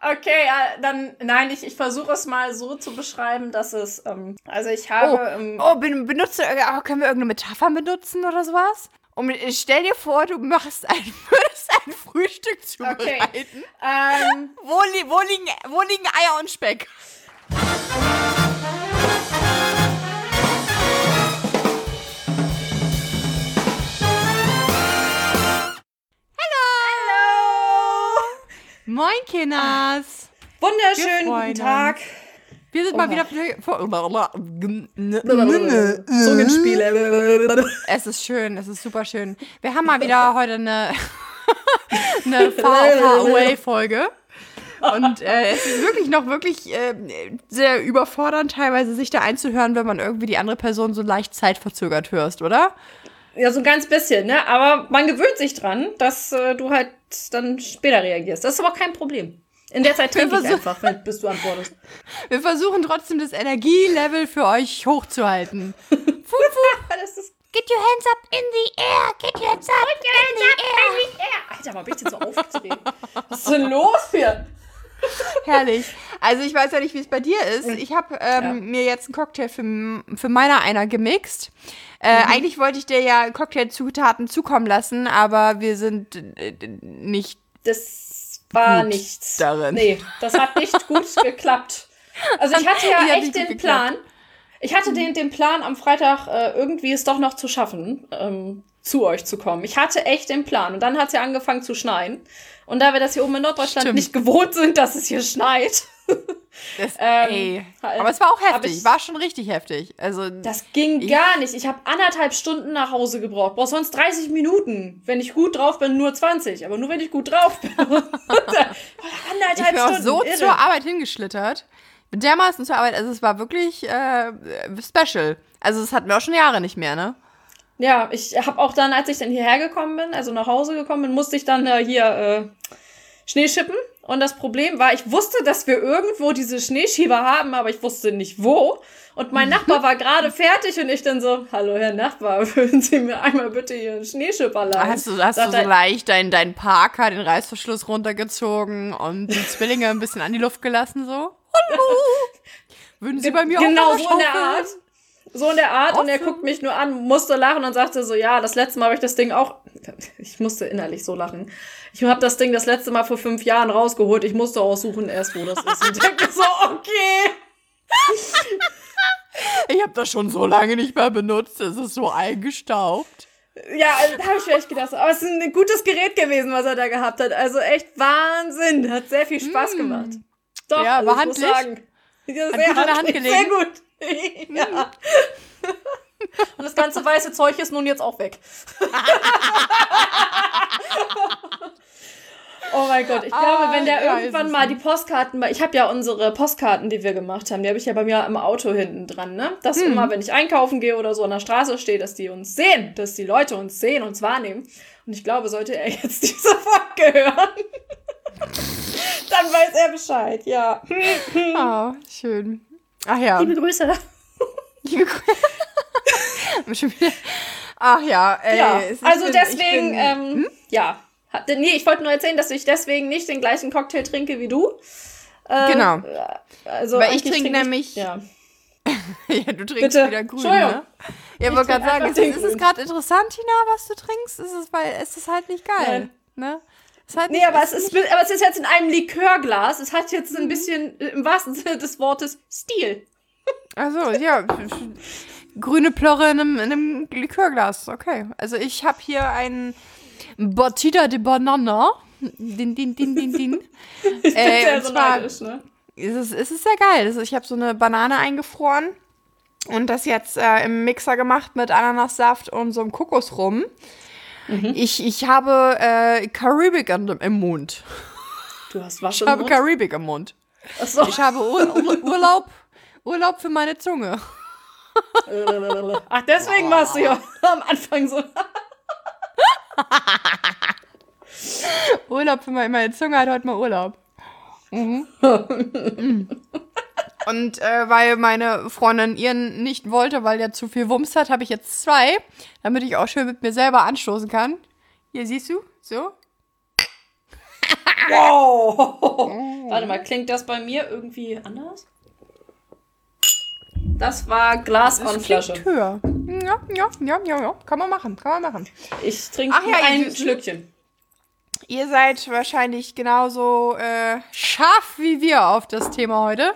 Okay, dann, nein, ich, ich versuche es mal so zu beschreiben, dass es, ähm, also ich habe. Oh, ähm, oh ben- benutze, äh, können wir irgendeine Metapher benutzen oder sowas? Und stell dir vor, du machst ein, ein Frühstück Okay. zubereiten. ähm, Wo, li wo, liegen, wo liegen Eier und Speck? Moin, Kinders. Wunderschönen guten Tag. Wir sind mal Oha. wieder Zungenspiele. Es ist schön, es ist super schön. Wir haben mal wieder heute eine, eine Far, Far Away Folge. Und äh, es ist wirklich noch wirklich äh, sehr überfordernd, teilweise sich da einzuhören, wenn man irgendwie die andere Person so leicht zeitverzögert hörst, oder? Ja, so ein ganz bisschen, ne? Aber man gewöhnt sich dran, dass äh, du halt dann später reagierst. Das ist aber kein Problem. In der Zeit trinke ich einfach, wenn, bis du antwortest. Wir versuchen trotzdem das Energielevel für euch hochzuhalten. Das ist Get your hands up in the air, get your hands up in the air. Alter, mal bitte so aufgedreht. Was ist denn los hier? Herrlich. Also ich weiß ja nicht, wie es bei dir ist. Ich habe ähm, Ja. mir jetzt einen Cocktail für, für meiner einer gemixt. Äh, Eigentlich wollte ich dir ja Cocktailzutaten zukommen lassen, aber wir sind äh, nicht. Das war nichts. darin. Nee, das hat nicht gut geklappt. Also ich hatte ja Ja, echt den geklappt. Plan. Ich hatte den, den Plan, am Freitag äh, irgendwie es doch noch zu schaffen, ähm, zu euch zu kommen. Ich hatte echt den Plan. Und dann hat es ja angefangen zu schneien. Und da wir das hier oben in Norddeutschland Stimmt. nicht gewohnt sind, dass es hier schneit, Das, Ähm, ey. halt, Aber es war auch heftig, ich- war schon richtig heftig. Also das ging gar nicht. Ich habe anderthalb Stunden nach Hause gebraucht. Brauch sonst 30 Minuten. Wenn ich gut drauf bin, nur 20. Aber nur wenn ich gut drauf bin. anderthalb ich bin auch Stunden. so irre. zur Arbeit hingeschlittert. Mit dermaßen zur Arbeit. Also es war wirklich äh, special. Also es hatten wir auch schon Jahre nicht mehr, ne? Ja, ich habe auch dann, als ich dann hierher gekommen bin, also nach Hause gekommen bin, musste ich dann äh, hier äh, Schnee schippen. Und das Problem war, ich wusste, dass wir irgendwo diese Schneeschieber haben, aber ich wusste nicht wo. Und mein Nachbar war gerade fertig und ich dann so, hallo Herr Nachbar, würden Sie mir einmal bitte hier einen Schneeschipper leihen? Hast du, hast du so leicht deinen dein Parker, den Reißverschluss runtergezogen und die Zwillinge ein bisschen an die Luft gelassen, so? Hallo! Würden Sie bei mir genau auch so in der? Art. So in der Art. Und er Offen. guckt mich nur an, musste lachen und sagte so, ja, das letzte Mal habe ich das Ding auch. Ich musste innerlich so lachen. Ich habe das Ding das letzte Mal vor fünf Jahren rausgeholt. Ich musste aussuchen erst, wo das ist. Und ich denke so, okay. Ich habe das schon so lange nicht mehr benutzt, es ist so eingestaubt. Ja, also, da habe ich vielleicht gedacht. Aber es ist ein gutes Gerät gewesen, was er da gehabt hat. Also echt Wahnsinn. Hat sehr viel Spaß gemacht. Doch, Mm. Ja, also war handlich? sagen. Ja, sehr handlich. Sehr gut. ja. Und das ganze weiße Zeug ist nun jetzt auch weg. oh mein Gott, ich glaube, wenn der Ah, ja, irgendwann mal die Postkarten, ich habe ja unsere Postkarten, die wir gemacht haben, die habe ich ja bei mir im Auto hinten dran, ne? Dass Hm. immer, wenn ich einkaufen gehe oder so an der Straße stehe, dass die uns sehen, dass die Leute uns sehen, uns wahrnehmen. Und ich glaube, sollte er jetzt diese Folge hören, dann weiß er Bescheid, ja. Oh, schön. Ach ja. Liebe Grüße. Liebe Grüße. Ach ja, ey. Ja, es ist- also ich bin- deswegen, ich bin- ähm, ja. Hat- Nee, ich wollte nur erzählen, dass ich deswegen nicht den gleichen Cocktail trinke wie du. Äh, Genau. Also Weil ich trinke trinke nämlich- Ja. ja, du trinkst Bitte. wieder grün, Entschuldigung. ne? Ja, wollte gerade sagen, ist, ist es gerade interessant, Tina, was du trinkst? Ist es, weil es ist halt nicht geil, ne? Halt Nee, aber es, ist, aber es ist jetzt in einem Likörglas. Es hat jetzt ein bisschen, äh, im wahrsten Sinne des Wortes, Stil. Also, ja. Grüne Plörre in einem, in einem Likörglas. Okay. Also, ich habe hier ein Botida de Banana. Din, din, din, din, din. Ich Äh, so zwar- neidisch, ne? Es ist, es ist sehr geil. Ist, ich habe so eine Banane eingefroren und das jetzt äh, im Mixer gemacht mit Ananassaft und so einem Kokosrum. Mhm. Ich, ich habe äh, Karibik im, Mund. Du hast was Ich im habe Mund. Karibik im Mund. Achso. Ich habe Ur Ur Urlaub, Urlaub für meine Zunge. Ach, deswegen warst du ja am Anfang so. Urlaub für meine, meine Zunge hat heute mal Urlaub. Mhm. Und äh, weil meine Freundin ihren nicht wollte, weil der zu viel Wumms hat, habe ich jetzt zwei, damit ich auch schön mit mir selber anstoßen kann. Hier siehst du, so. Wow. Warte mal, klingt das bei mir irgendwie anders? Das war Glas Das on Flasche. klingt höher. Ja, ja, ja, ja, ja. Kann man machen, kann man machen. Ich trinke Ach ja, ein ihr. Schlückchen. Ihr seid wahrscheinlich genauso äh, scharf wie wir auf das Thema heute.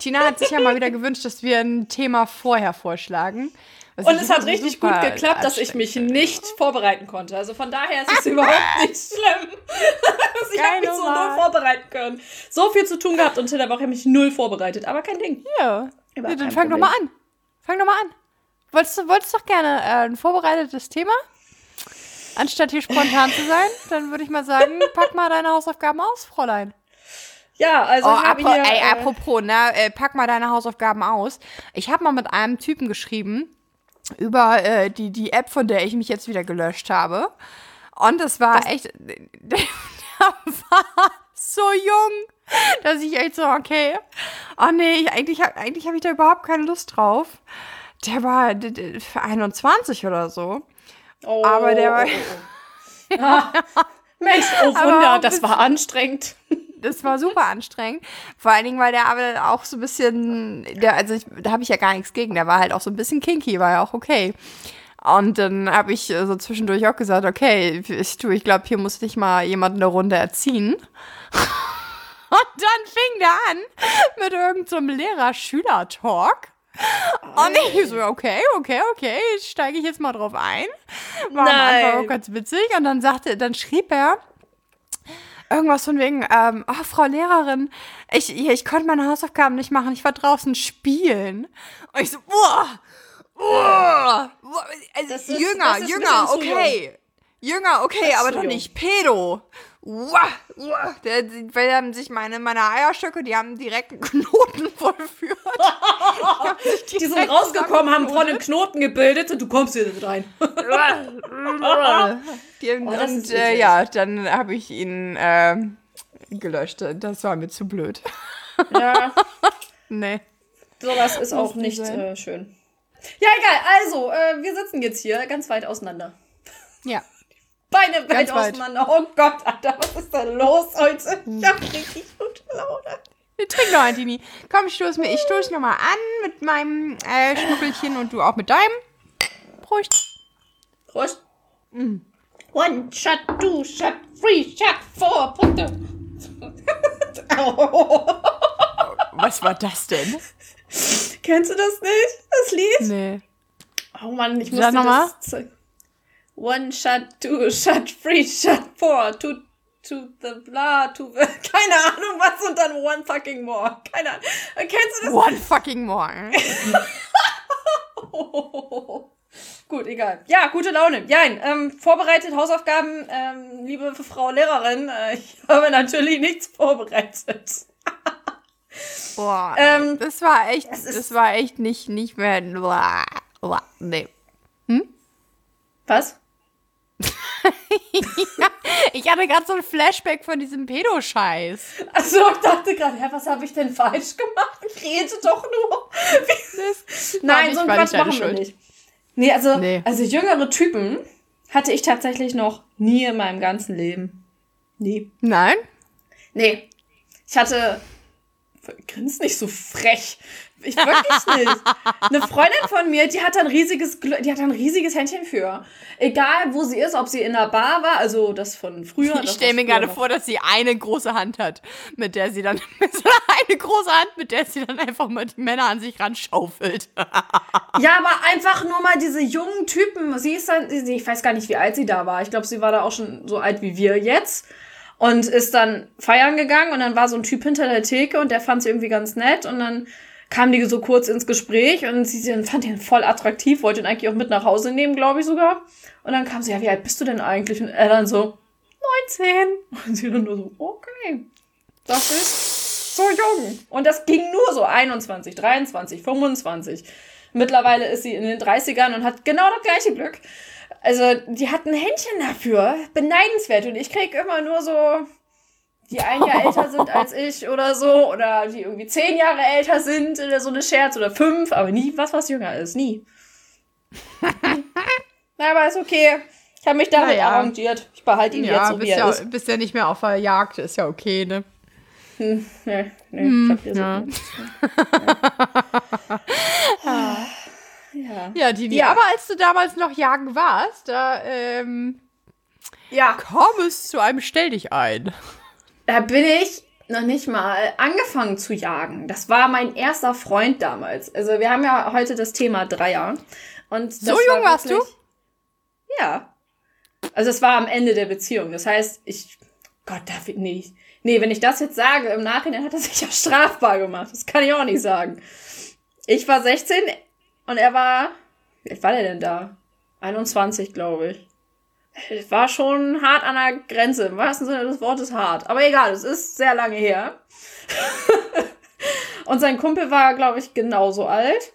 Tina hat sich ja mal wieder gewünscht, dass wir ein Thema vorher vorschlagen. Was Und es hat richtig gut geklappt, dass ich mich nicht vorbereiten konnte. Also von daher ist es überhaupt nicht schlimm. Also ich habe mich so null vorbereiten können. So viel zu tun gehabt und in der Woche habe ich mich null vorbereitet. Aber kein Ding. Ja. Ja dann fang doch mal an. Fang doch mal an. Wolltest du wolltest doch gerne äh, ein vorbereitetes Thema? Anstatt hier spontan zu sein, dann würde ich mal sagen, pack mal deine Hausaufgaben aus, Fräulein. Ja, also Oh, ich habe hier... ey, äh, apropos, ne, äh, pack mal deine Hausaufgaben aus. Ich habe mal mit einem Typen geschrieben über äh, die, die App, von der ich mich jetzt wieder gelöscht habe. Und das war echt, der war so jung, dass ich echt so, okay, oh nee, ich, eigentlich, eigentlich habe ich da überhaupt keine Lust drauf. Der war d- d- für 21 oder so. oh, aber der war- oh, oh. Ah, Mensch, oh Wunder, das war anstrengend. Das war super anstrengend. Vor allen Dingen, weil der aber auch so ein bisschen, der, also ich, da habe ich ja gar nichts gegen. Der war halt auch so ein bisschen kinky, war ja auch okay. Und dann habe ich so zwischendurch auch gesagt, okay, ich, du, ich glaube, hier muss dich mal jemand eine Runde erziehen. Und dann fing der an mit irgendeinem so Lehrer-Schüler-Talk. Und ich so, okay, okay, okay, steige ich jetzt mal drauf ein. War am Anfang Nein. auch ganz witzig. Und dann sagte, dann schrieb er, Irgendwas von wegen, ähm, oh, Frau Lehrerin, ich, ich konnte meine Hausaufgaben nicht machen, ich war draußen spielen. Und ich so, boah, boah, boah, also ist- Jünger, Jünger, okay. Jünger, okay, aber doch nicht Pedo. Uah, uah. Der, weil haben sich meine, meine Eierstöcke, die haben direkt einen Knoten vollführt. Die, Die sind rausgekommen, haben vorne einen Knoten gebildet und du kommst hier nicht rein. Die, Oh, und äh, ja, dann habe ich ihn ähm, gelöscht. Das war mir zu blöd. Ja, Nee. sowas ist auch nicht äh, schön. Ja, egal. Also, äh, wir sitzen jetzt hier ganz weit auseinander. Ja. Beine weit auseinander. Oh Gott, Alter, was ist denn los heute? Ich hab richtig gute Laune. Trink noch ein, Tini. Komm, stoß mir. Ich stoß noch mal an mit meinem äh, Schnuckelchen und du auch mit deinem. Prost. Prost. One shot, two shot, three shot, four Punkte. Au. Was war das denn? Kennst du das nicht, das Lied? Nee. Oh Mann, ich muss noch mal. One shot, two shot, three shot, four, two to the blah, to the, keine Ahnung was und dann one fucking more. Keine Ahnung. Kennst du das? One fucking more. Gut, egal. Ja, gute Laune. Jein, ähm, vorbereitet, Hausaufgaben, ähm, liebe Frau Lehrerin, äh, ich habe natürlich nichts vorbereitet. Boah. Ähm, das war echt, das das war echt nicht, nicht mehr. Uah, uah, Nee. Was? Ich hatte gerade so ein Flashback von diesem Pedo-Scheiß. Also ich dachte gerade, hä, was habe ich denn falsch gemacht? Ich rede doch nur. Nein, so war Quatsch machen wir Schuld. nicht. Nee, also, Nee. also jüngere Typen hatte ich tatsächlich noch nie in meinem ganzen Leben. Nie. Nein? Nee. Ich hatte. Grinst nicht so frech. Ich wirklich nicht. Eine Freundin von mir, die hat ein riesiges, die hat ein riesiges Händchen für. Egal, wo sie ist, ob sie in einer Bar war, also das von früher. Ich stelle mir gerade noch- vor, dass sie eine große Hand hat, mit der sie dann, eine große Hand, mit der sie dann einfach mal die Männer an sich ranschaufelt. Ja, aber einfach nur mal diese jungen Typen. Sie ist dann, ich weiß gar nicht, wie alt sie da war. Ich glaube, sie war da auch schon so alt wie wir jetzt. Und ist dann feiern gegangen und dann war so ein Typ hinter der Theke und der fand sie irgendwie ganz nett und dann kam die so kurz ins Gespräch und sie fand ihn voll attraktiv, wollte ihn eigentlich auch mit nach Hause nehmen, glaube ich sogar. Und dann kam sie, ja, wie alt bist du denn eigentlich? Und er dann so, 19. Und sie dann nur so, okay, das ist so jung. Und das ging nur so 21, 23, 25. Mittlerweile ist sie in den 30ern und hat genau das gleiche Glück. Also, die hat ein Händchen dafür. Beneidenswert. Und ich krieg immer nur so, die ein Jahr älter sind als ich oder so. Oder die irgendwie zehn Jahre älter sind oder so eine Scherz. Oder fünf. Aber nie was, was jünger ist. Nie. Na, aber ist okay. Ich habe mich damit naja. arrangiert. Ich behalte ihn ja, jetzt so, bist wie er ja, ist. bist ja nicht mehr auf der Jagd, ist ja okay, ne? Hm, nee, nee, hm, ich hab ja. so ja. ja. Ja, Dini, ja. aber als du damals noch jagen warst, da, ähm, ja. kam es zu einem Stell dich ein. Da bin ich noch nicht mal angefangen zu jagen. Das war mein erster Freund damals. Also wir haben ja heute das Thema Dreier. Und so jung war warst du? Ja. Also es war am Ende der Beziehung. Das heißt, ich, Gott, darf ich nicht. Nee, wenn ich das jetzt sage, im Nachhinein hat er sich ja strafbar gemacht. Das kann ich auch nicht sagen. Ich war 16 und er war, wie alt war der denn da? 21, glaube ich. Es war schon hart an der Grenze. Im wahrsten Sinne des Wortes hart. Aber egal, es ist sehr lange her. und sein Kumpel war, glaube ich, genauso alt.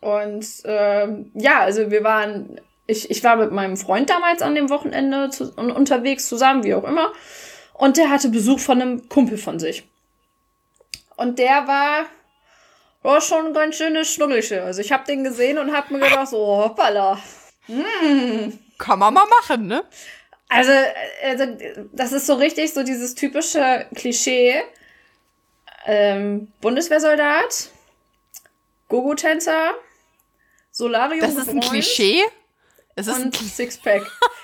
Und ähm, ja, also wir waren, ich, ich war mit meinem Freund damals an dem Wochenende zu, unterwegs zusammen, wie auch immer. Und der hatte Besuch von einem Kumpel von sich. Und der war, war schon ein ganz schönes Schnuggelche. Also ich habe den gesehen und habe mir gedacht, so, hoppala. Hm. Kann man mal machen, ne? Also, also, das ist so richtig so dieses typische Klischee. Ähm, Bundeswehrsoldat, Gogo-Tänzer, Solarium. Das ist ein Klischee? Es ist und ein Sixpack.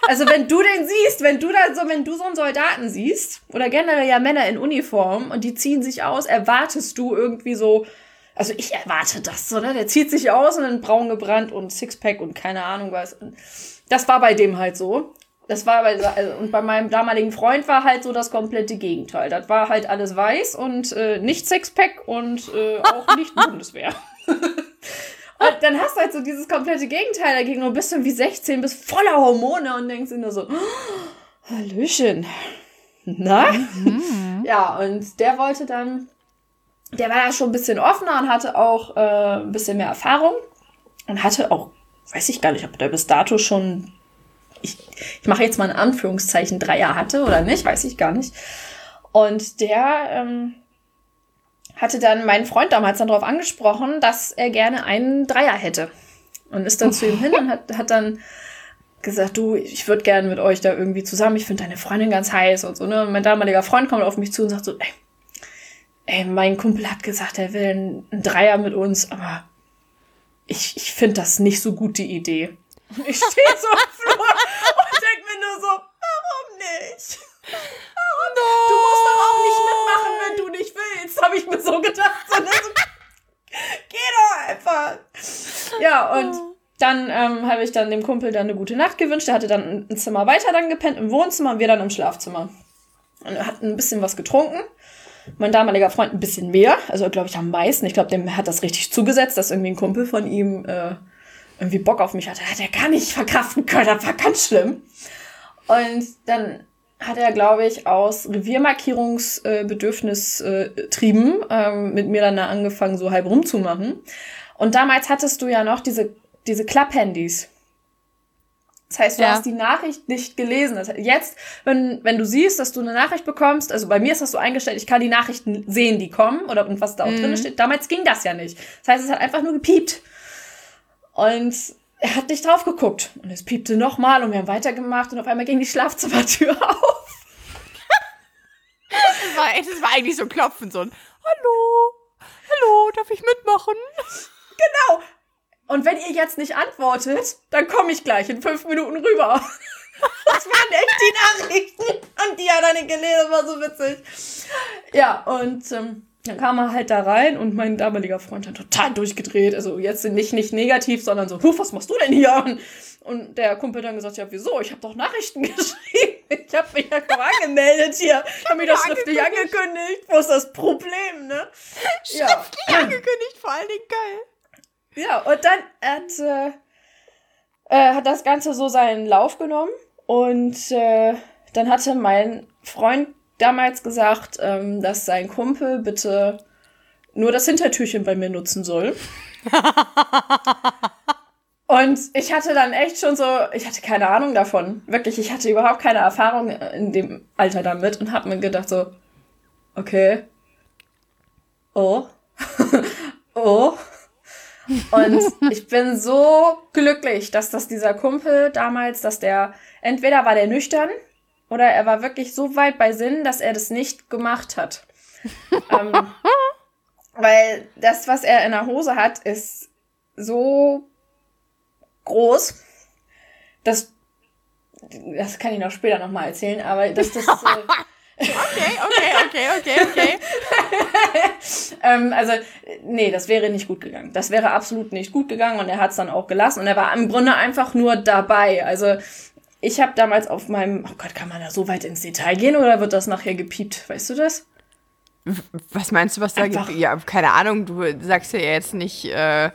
Also wenn du den siehst, wenn du da so, wenn du so einen Soldaten siehst, oder generell ja Männer in Uniform und die ziehen sich aus, erwartest du irgendwie so, also ich erwarte das, oder? Der zieht sich aus und dann braun gebrannt und Sixpack und keine Ahnung was. Das war bei dem halt so. Das war bei, also, und bei meinem damaligen Freund war halt so das komplette Gegenteil. Das war halt alles weiß und äh, nicht Sixpack und äh, auch nicht Bundeswehr. und dann hast du halt so dieses komplette Gegenteil dagegen und bist dann wie 16, bist voller Hormone und denkst dir nur so, oh, Hallöchen. Na? Mhm. Ja, und der wollte dann, der war da schon ein bisschen offener und hatte auch äh, ein bisschen mehr Erfahrung und hatte auch weiß ich gar nicht, ob der bis dato schon, ich, ich mache jetzt mal in Anführungszeichen Dreier hatte oder nicht, weiß ich gar nicht. Und der ähm, hatte dann meinen Freund damals dann darauf angesprochen, dass er gerne einen Dreier hätte. Und ist dann zu ihm hin und hat, hat dann gesagt, du, ich würde gerne mit euch da irgendwie zusammen, ich finde deine Freundin ganz heiß und so, ne? Und mein damaliger Freund kommt auf mich zu und sagt so, ey, ey mein Kumpel hat gesagt, er will einen Dreier mit uns, aber ich, ich finde das nicht so gut, die Idee. Ich stehe so am Flur und denke mir nur so, warum nicht? Warum? No. Du musst doch auch nicht mitmachen, wenn du nicht willst, habe ich mir so gedacht. So, ne? so, geh doch einfach. Ja, und dann ähm, habe ich dann dem Kumpel dann eine gute Nacht gewünscht. Er hatte dann ein Zimmer weiter dann gepennt im Wohnzimmer und wir dann im Schlafzimmer. Und er hat ein bisschen was getrunken mein damaliger Freund ein bisschen mehr, also glaube ich am meisten. Ich glaube, dem hat das richtig zugesetzt, dass irgendwie ein Kumpel von ihm äh, irgendwie Bock auf mich hatte. Hat er gar nicht verkraften können, das war ganz schlimm. Und dann hat er, glaube ich, aus Reviermarkierungsbedürfnis äh, trieben, ähm, mit mir dann angefangen, so halb rumzumachen. Und damals hattest du ja noch diese, diese Klapphandys. Das heißt, du ja. hast die Nachricht nicht gelesen. Das heißt, jetzt, wenn, wenn du siehst, dass du eine Nachricht bekommst, also bei mir ist das so eingestellt, ich kann die Nachrichten sehen, die kommen oder und was da auch mhm. drin steht. Damals ging das ja nicht. Das heißt, es hat einfach nur gepiept. Und er hat nicht drauf geguckt. Und es piepte nochmal und wir haben weitergemacht und auf einmal ging die Schlafzimmertür auf. das, war, das war eigentlich so klopfen, so ein Hallo, hallo, darf ich mitmachen? Genau, und wenn ihr jetzt nicht antwortet, dann komme ich gleich in fünf Minuten rüber. Das waren echt die Nachrichten. Und die hat er nicht gelesen, war so witzig. Ja, und ähm, dann kam er halt da rein und mein damaliger Freund hat total durchgedreht. Also jetzt nicht, nicht negativ, sondern so, was machst du denn hier? Und, und der Kumpel dann gesagt, ja, wieso? Ich habe doch Nachrichten geschrieben. Ich habe mich ja angemeldet hier. Ich habe mich doch schriftlich angekündigt. Wo ist das Problem, ne? Schriftlich ja. angekündigt, vor allen Dingen geil. Ja, und dann hat, äh, äh, hat das Ganze so seinen Lauf genommen. Und äh, dann hatte mein Freund damals gesagt, ähm, dass sein Kumpel bitte nur das Hintertürchen bei mir nutzen soll. und ich hatte dann echt schon so, ich hatte keine Ahnung davon. Wirklich, ich hatte überhaupt keine Erfahrung in dem Alter damit und habe mir gedacht so, okay. Oh. oh. Und ich bin so glücklich, dass das dieser Kumpel damals, dass der, entweder war der nüchtern oder er war wirklich so weit bei Sinn, dass er das nicht gemacht hat. ähm, weil das, was er in der Hose hat, ist so groß, dass das kann ich noch später nochmal erzählen, aber dass das. Okay, okay, okay, okay, okay. ähm, also, nee, das wäre nicht gut gegangen. Das wäre absolut nicht gut gegangen und er hat es dann auch gelassen und er war im Grunde einfach nur dabei. Also, ich habe damals auf meinem, oh Gott, kann man da so weit ins Detail gehen oder wird das nachher gepiept? Weißt du das? Was meinst du, was da gibt? Ja, keine Ahnung, du sagst ja jetzt nicht äh,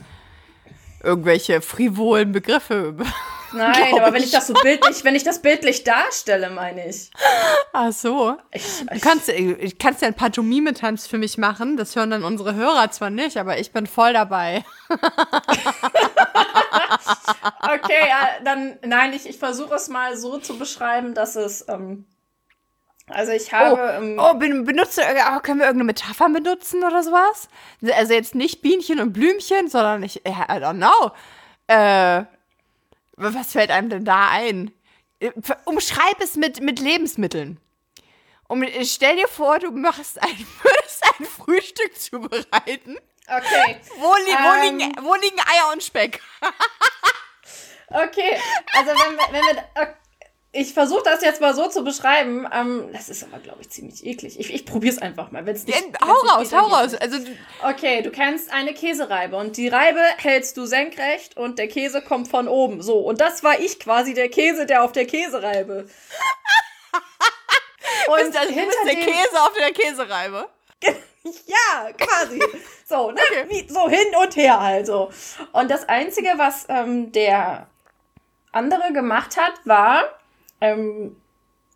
irgendwelche frivolen Begriffe. Nein, aber wenn ich das so bildlich, wenn ich das bildlich darstelle, meine ich. Ach so. Ich, du kannst, ich kannst ja ein paar Mime-Tanz für mich machen. Das hören dann unsere Hörer zwar nicht, aber ich bin voll dabei. okay, ja, dann, nein, ich, ich versuche es mal so zu beschreiben, dass es, ähm, also ich habe. Oh, ähm, oh benutze, oh, können wir irgendeine Metapher benutzen oder sowas? Also jetzt nicht Bienchen und Blümchen, sondern ich, I don't know. Äh, was fällt einem denn da ein? Äh, umschreib es mit, mit Lebensmitteln. Und stell dir vor, du machst ein, würdest ein Frühstück zubereiten. Okay. Wo, li ähm, wo, liegen, wo liegen Eier und Speck? okay, also wenn wir, wenn wir ich versuche das jetzt mal so zu beschreiben. Ähm, das ist aber, glaube ich, ziemlich eklig. Ich, ich probiere es einfach mal. Wenn's nicht, ja, hau raus, hau raus. Also, okay, du kennst eine Käsereibe und die Reibe hältst du senkrecht und der Käse kommt von oben. So, und das war ich quasi, der Käse, der auf der Käsereibe. und bist, also, hinter du bist der Käse auf der Käsereibe? ja, quasi. So, ne? Okay. Wie, so hin und her also. Und das Einzige, was ähm, der andere gemacht hat, war ähm,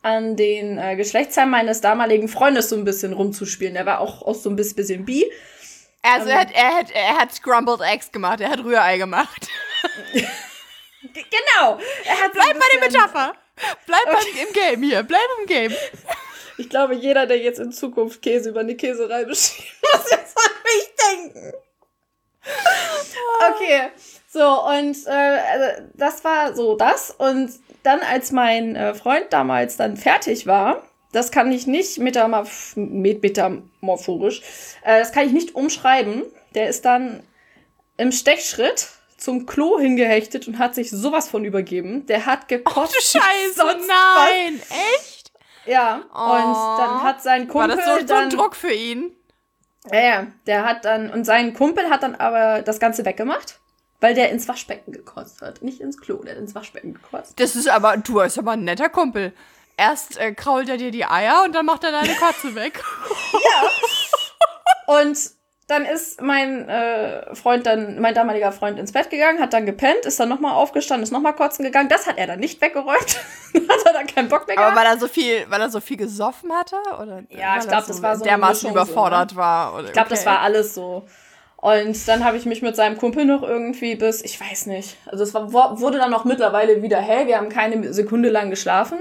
an den äh, Geschlechtsteil meines damaligen Freundes so ein bisschen rumzuspielen. Er war auch, auch so ein bisschen bi. Also ähm, er, hat, er, hat, er hat Scrambled Eggs gemacht, er hat Rührei gemacht. genau. Er hat Bleib bei der Metapher. Bleib okay. im Game hier, bleib im Game. Ich glaube, jeder, der jetzt in Zukunft Käse über eine Käserei beschrieben, muss jetzt an mich denken. Okay, so und äh, also das war so das und dann, als mein äh, Freund damals dann fertig war, das kann ich nicht metamorph metamorphorisch, äh, das kann ich nicht umschreiben. Der ist dann im Stechschritt zum Klo hingehechtet und hat sich sowas von übergeben. Der hat gekotzt. Oh, Scheiße, nein, was. echt? Ja, oh. und dann hat sein Kumpel. War das so, dann, so ein Druck für ihn? Ja, ja, der hat dann, und sein Kumpel hat dann aber das Ganze weggemacht. Weil der ins Waschbecken gekotzt hat. Nicht ins Klo, der hat ins Waschbecken gekotzt. Das ist aber, du bist aber ein netter Kumpel. Erst äh, krault er dir die Eier und dann macht er deine Kotze weg. ja. Und dann ist mein äh, Freund dann, mein damaliger Freund ins Bett gegangen, hat dann gepennt, ist dann nochmal aufgestanden, ist nochmal kotzen gegangen. Das hat er dann nicht weggeräumt. hat er dann keinen Bock mehr gehabt. Aber weil er so viel, weil er so viel gesoffen hatte? Oder ja, ich glaube, das, so war so. Dermaßen überfordert so, ne? war. Oder, ich glaube, okay. das war alles so. Und dann habe ich mich mit seinem Kumpel noch irgendwie bis, ich weiß nicht, also es war, wurde dann auch mittlerweile wieder hell. Wir haben keine Sekunde lang geschlafen.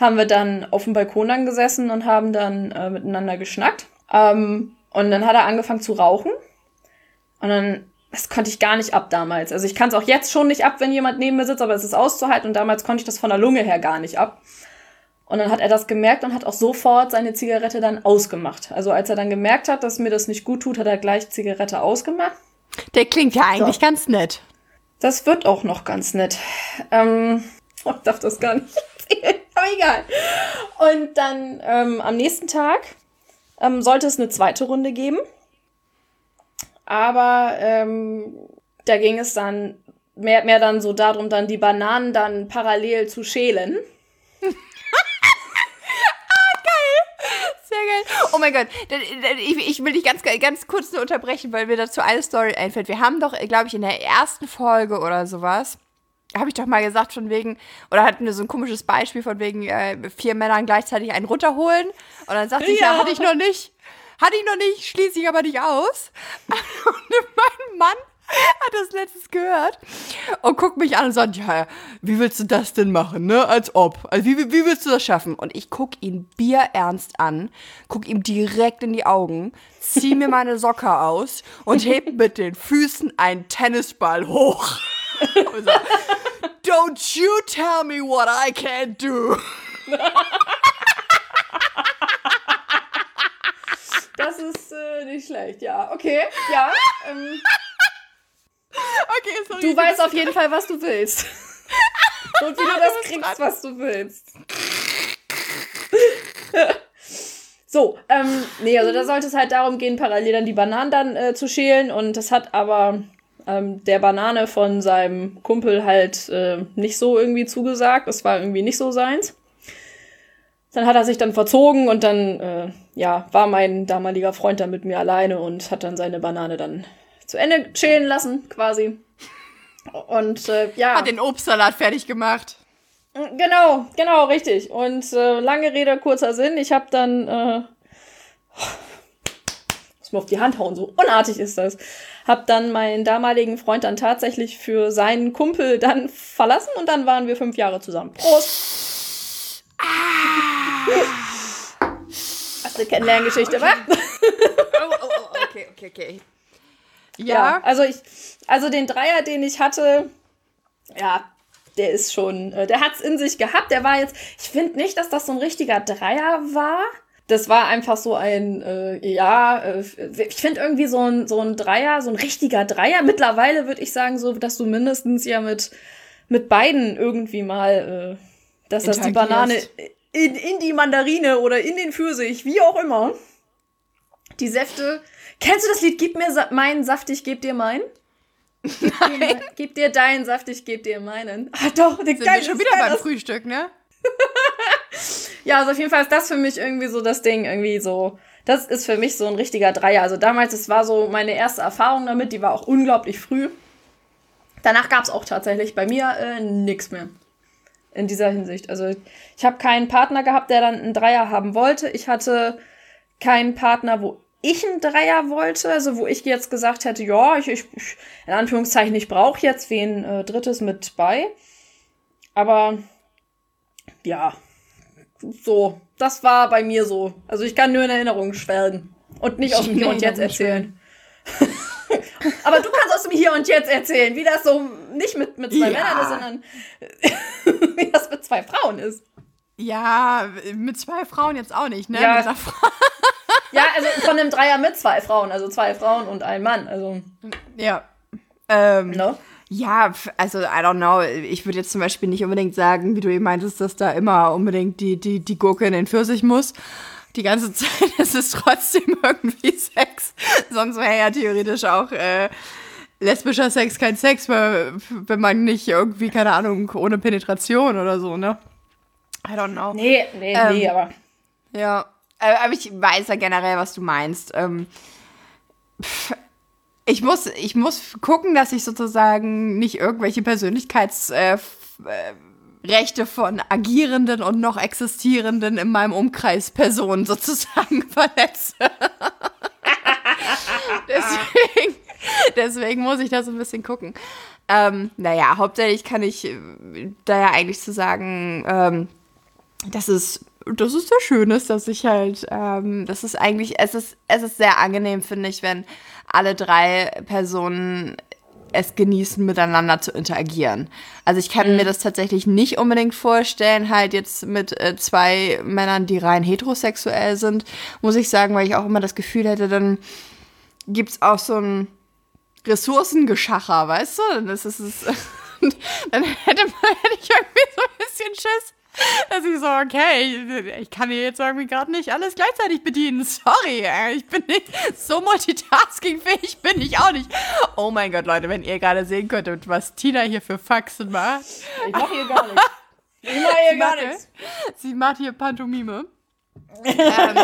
Haben wir dann auf dem Balkon dann gesessen und haben dann äh, miteinander geschnackt. Ähm, und dann hat er angefangen zu rauchen. Und dann, das konnte ich gar nicht ab damals. Also ich kann es auch jetzt schon nicht ab, wenn jemand neben mir sitzt, aber es ist auszuhalten. Und damals konnte ich das von der Lunge her gar nicht ab. Und dann hat er das gemerkt und hat auch sofort seine Zigarette dann ausgemacht. Also als er dann gemerkt hat, dass mir das nicht gut tut, hat er gleich Zigarette ausgemacht. Der klingt ja eigentlich so. ganz nett. Das wird auch noch ganz nett. Ähm, ich darf das gar nicht erzählen, aber egal. Und dann ähm, am nächsten Tag ähm, sollte es eine zweite Runde geben. Aber ähm, da ging es dann mehr, mehr dann so darum, dann die Bananen dann parallel zu schälen. geil. Oh mein Gott. Ich will dich ganz, ganz kurz nur unterbrechen, weil mir dazu eine Story einfällt. Wir haben doch, glaube ich, in der ersten Folge oder sowas, habe ich doch mal gesagt, von wegen, oder hatten wir so ein komisches Beispiel von wegen äh, vier Männern gleichzeitig einen runterholen. Und dann sagte ja. ich, ja, hatte ich noch nicht. Hatte ich noch nicht, schließe ich aber nicht aus. Und mein Mann hat das letztes gehört und guckt mich an und sagt, ja, wie willst du das denn machen, ne? Als ob. Also wie, wie willst du das schaffen? Und ich guck ihn bierernst an, guck ihm direkt in die Augen, zieh mir meine Socke aus und heb mit den Füßen einen Tennisball hoch. Und sag, Don't you tell me what I can't do. Das ist äh, nicht schlecht, ja. Okay, ja. Ähm, Okay, sorry. du weißt auf jeden Fall, was du willst. Und wie du das kriegst, was du willst. So, ähm, nee, also da sollte es halt darum gehen, parallel dann die Bananen dann äh, zu schälen. Und das hat aber ähm, der Banane von seinem Kumpel halt äh, nicht so irgendwie zugesagt. Das war irgendwie nicht so seins. Dann hat er sich dann verzogen und dann, äh, ja, war mein damaliger Freund dann mit mir alleine und hat dann seine Banane dann zu Ende schälen lassen, quasi. Und äh, ja. Hat den Obstsalat fertig gemacht. Genau, genau, richtig. Und äh, lange Rede, kurzer Sinn. Ich habe dann, äh, muss mir auf die Hand hauen, so unartig ist das. Hab dann meinen damaligen Freund dann tatsächlich für seinen Kumpel dann verlassen und dann waren wir fünf Jahre zusammen. Prost! Hast du Kennenlerngeschichte, wa? Oh, oh, oh, okay, okay, okay. Ja, Ja, also ich, also den Dreier, den ich hatte, ja, der ist schon, äh, der hat's in sich gehabt. Der war jetzt, ich finde nicht, dass das so ein richtiger Dreier war. Das war einfach so ein, äh, ja, äh, ich finde irgendwie so ein, so ein Dreier, so ein richtiger Dreier. Mittlerweile würde ich sagen, so, dass du mindestens ja mit, mit beiden irgendwie mal, äh, dass das die Banane in, in die Mandarine oder in den Pfirsich, wie auch immer, die Säfte. Kennst du das Lied Gib mir meinen Saft, ich geb dir meinen? Nein. Gib dir deinen Saft, ich geb dir meinen. Ah, doch, der sind wir schon wieder beim Frühstück, ne? Ja, also auf jeden Fall ist das für mich irgendwie so das Ding, irgendwie so. Das ist für mich so ein richtiger Dreier. Also damals, es war so meine erste Erfahrung damit, die war auch unglaublich früh. Danach gab es auch tatsächlich bei mir äh, nichts mehr. In dieser Hinsicht. Also ich habe keinen Partner gehabt, der dann einen Dreier haben wollte. Ich hatte keinen Partner, wo ich einen Dreier wollte, also wo ich jetzt gesagt hätte, ja, ich, ich in Anführungszeichen, ich brauche jetzt wen äh, Drittes mit bei. Aber ja, so, das war bei mir so. Also ich kann nur in Erinnerungen schwelgen und nicht aus dem Hier und Jetzt erzählen. Aber du kannst aus dem Hier und Jetzt erzählen, wie das so nicht mit, mit zwei Ja. Männern ist, sondern wie das mit zwei Frauen ist. Ja, mit zwei Frauen jetzt auch nicht, ne? Ja. Ja, also von einem Dreier mit zwei Frauen, also zwei Frauen und ein Mann. Also, Ja. Ähm, ne? Ja, also I don't know. Ich würde jetzt zum Beispiel nicht unbedingt sagen, wie du eben meintest, dass da immer unbedingt die, die, die Gurke in den Pfirsich muss. Die ganze Zeit ist es trotzdem irgendwie Sex. Sonst wäre ja theoretisch auch äh, lesbischer Sex kein Sex, weil, wenn man nicht irgendwie, keine Ahnung, ohne Penetration oder so, ne? I don't know. Nee, nee, Ähm, nee, aber. Ja, aber ich weiß ja generell, was du meinst. Ähm, pff, ich, muss, ich muss gucken, dass ich sozusagen nicht irgendwelche Persönlichkeitsrechte äh, äh, von agierenden und noch existierenden in meinem Umkreis Personen sozusagen verletze. deswegen, deswegen muss ich da so ein bisschen gucken. Ähm, naja, hauptsächlich kann ich äh, da ja eigentlich zu sagen, ähm, das ist, das ist sehr schön ist, dass ich halt, ähm, das ist eigentlich, es ist, es ist sehr angenehm, finde ich, wenn alle drei Personen es genießen, miteinander zu interagieren. Also ich kann mir das tatsächlich nicht unbedingt vorstellen, halt jetzt mit äh, zwei Männern, die rein heterosexuell sind, muss ich sagen, weil ich auch immer das Gefühl hätte, dann gibt's auch so ein Ressourcengeschacher, weißt du? Dann ist es, es dann hätte, man, hätte ich irgendwie so ein bisschen Schiss, dass ich so, okay, ich kann hier jetzt irgendwie gerade nicht alles gleichzeitig bedienen. Sorry, äh, ich bin nicht so multitaskingfähig, bin ich auch nicht. Oh mein Gott, Leute, wenn ihr gerade sehen könntet, was Tina hier für Faxen macht. Ich mach hier gar nichts. Ich mach hier gar nichts. Sie macht hier Pantomime. ähm,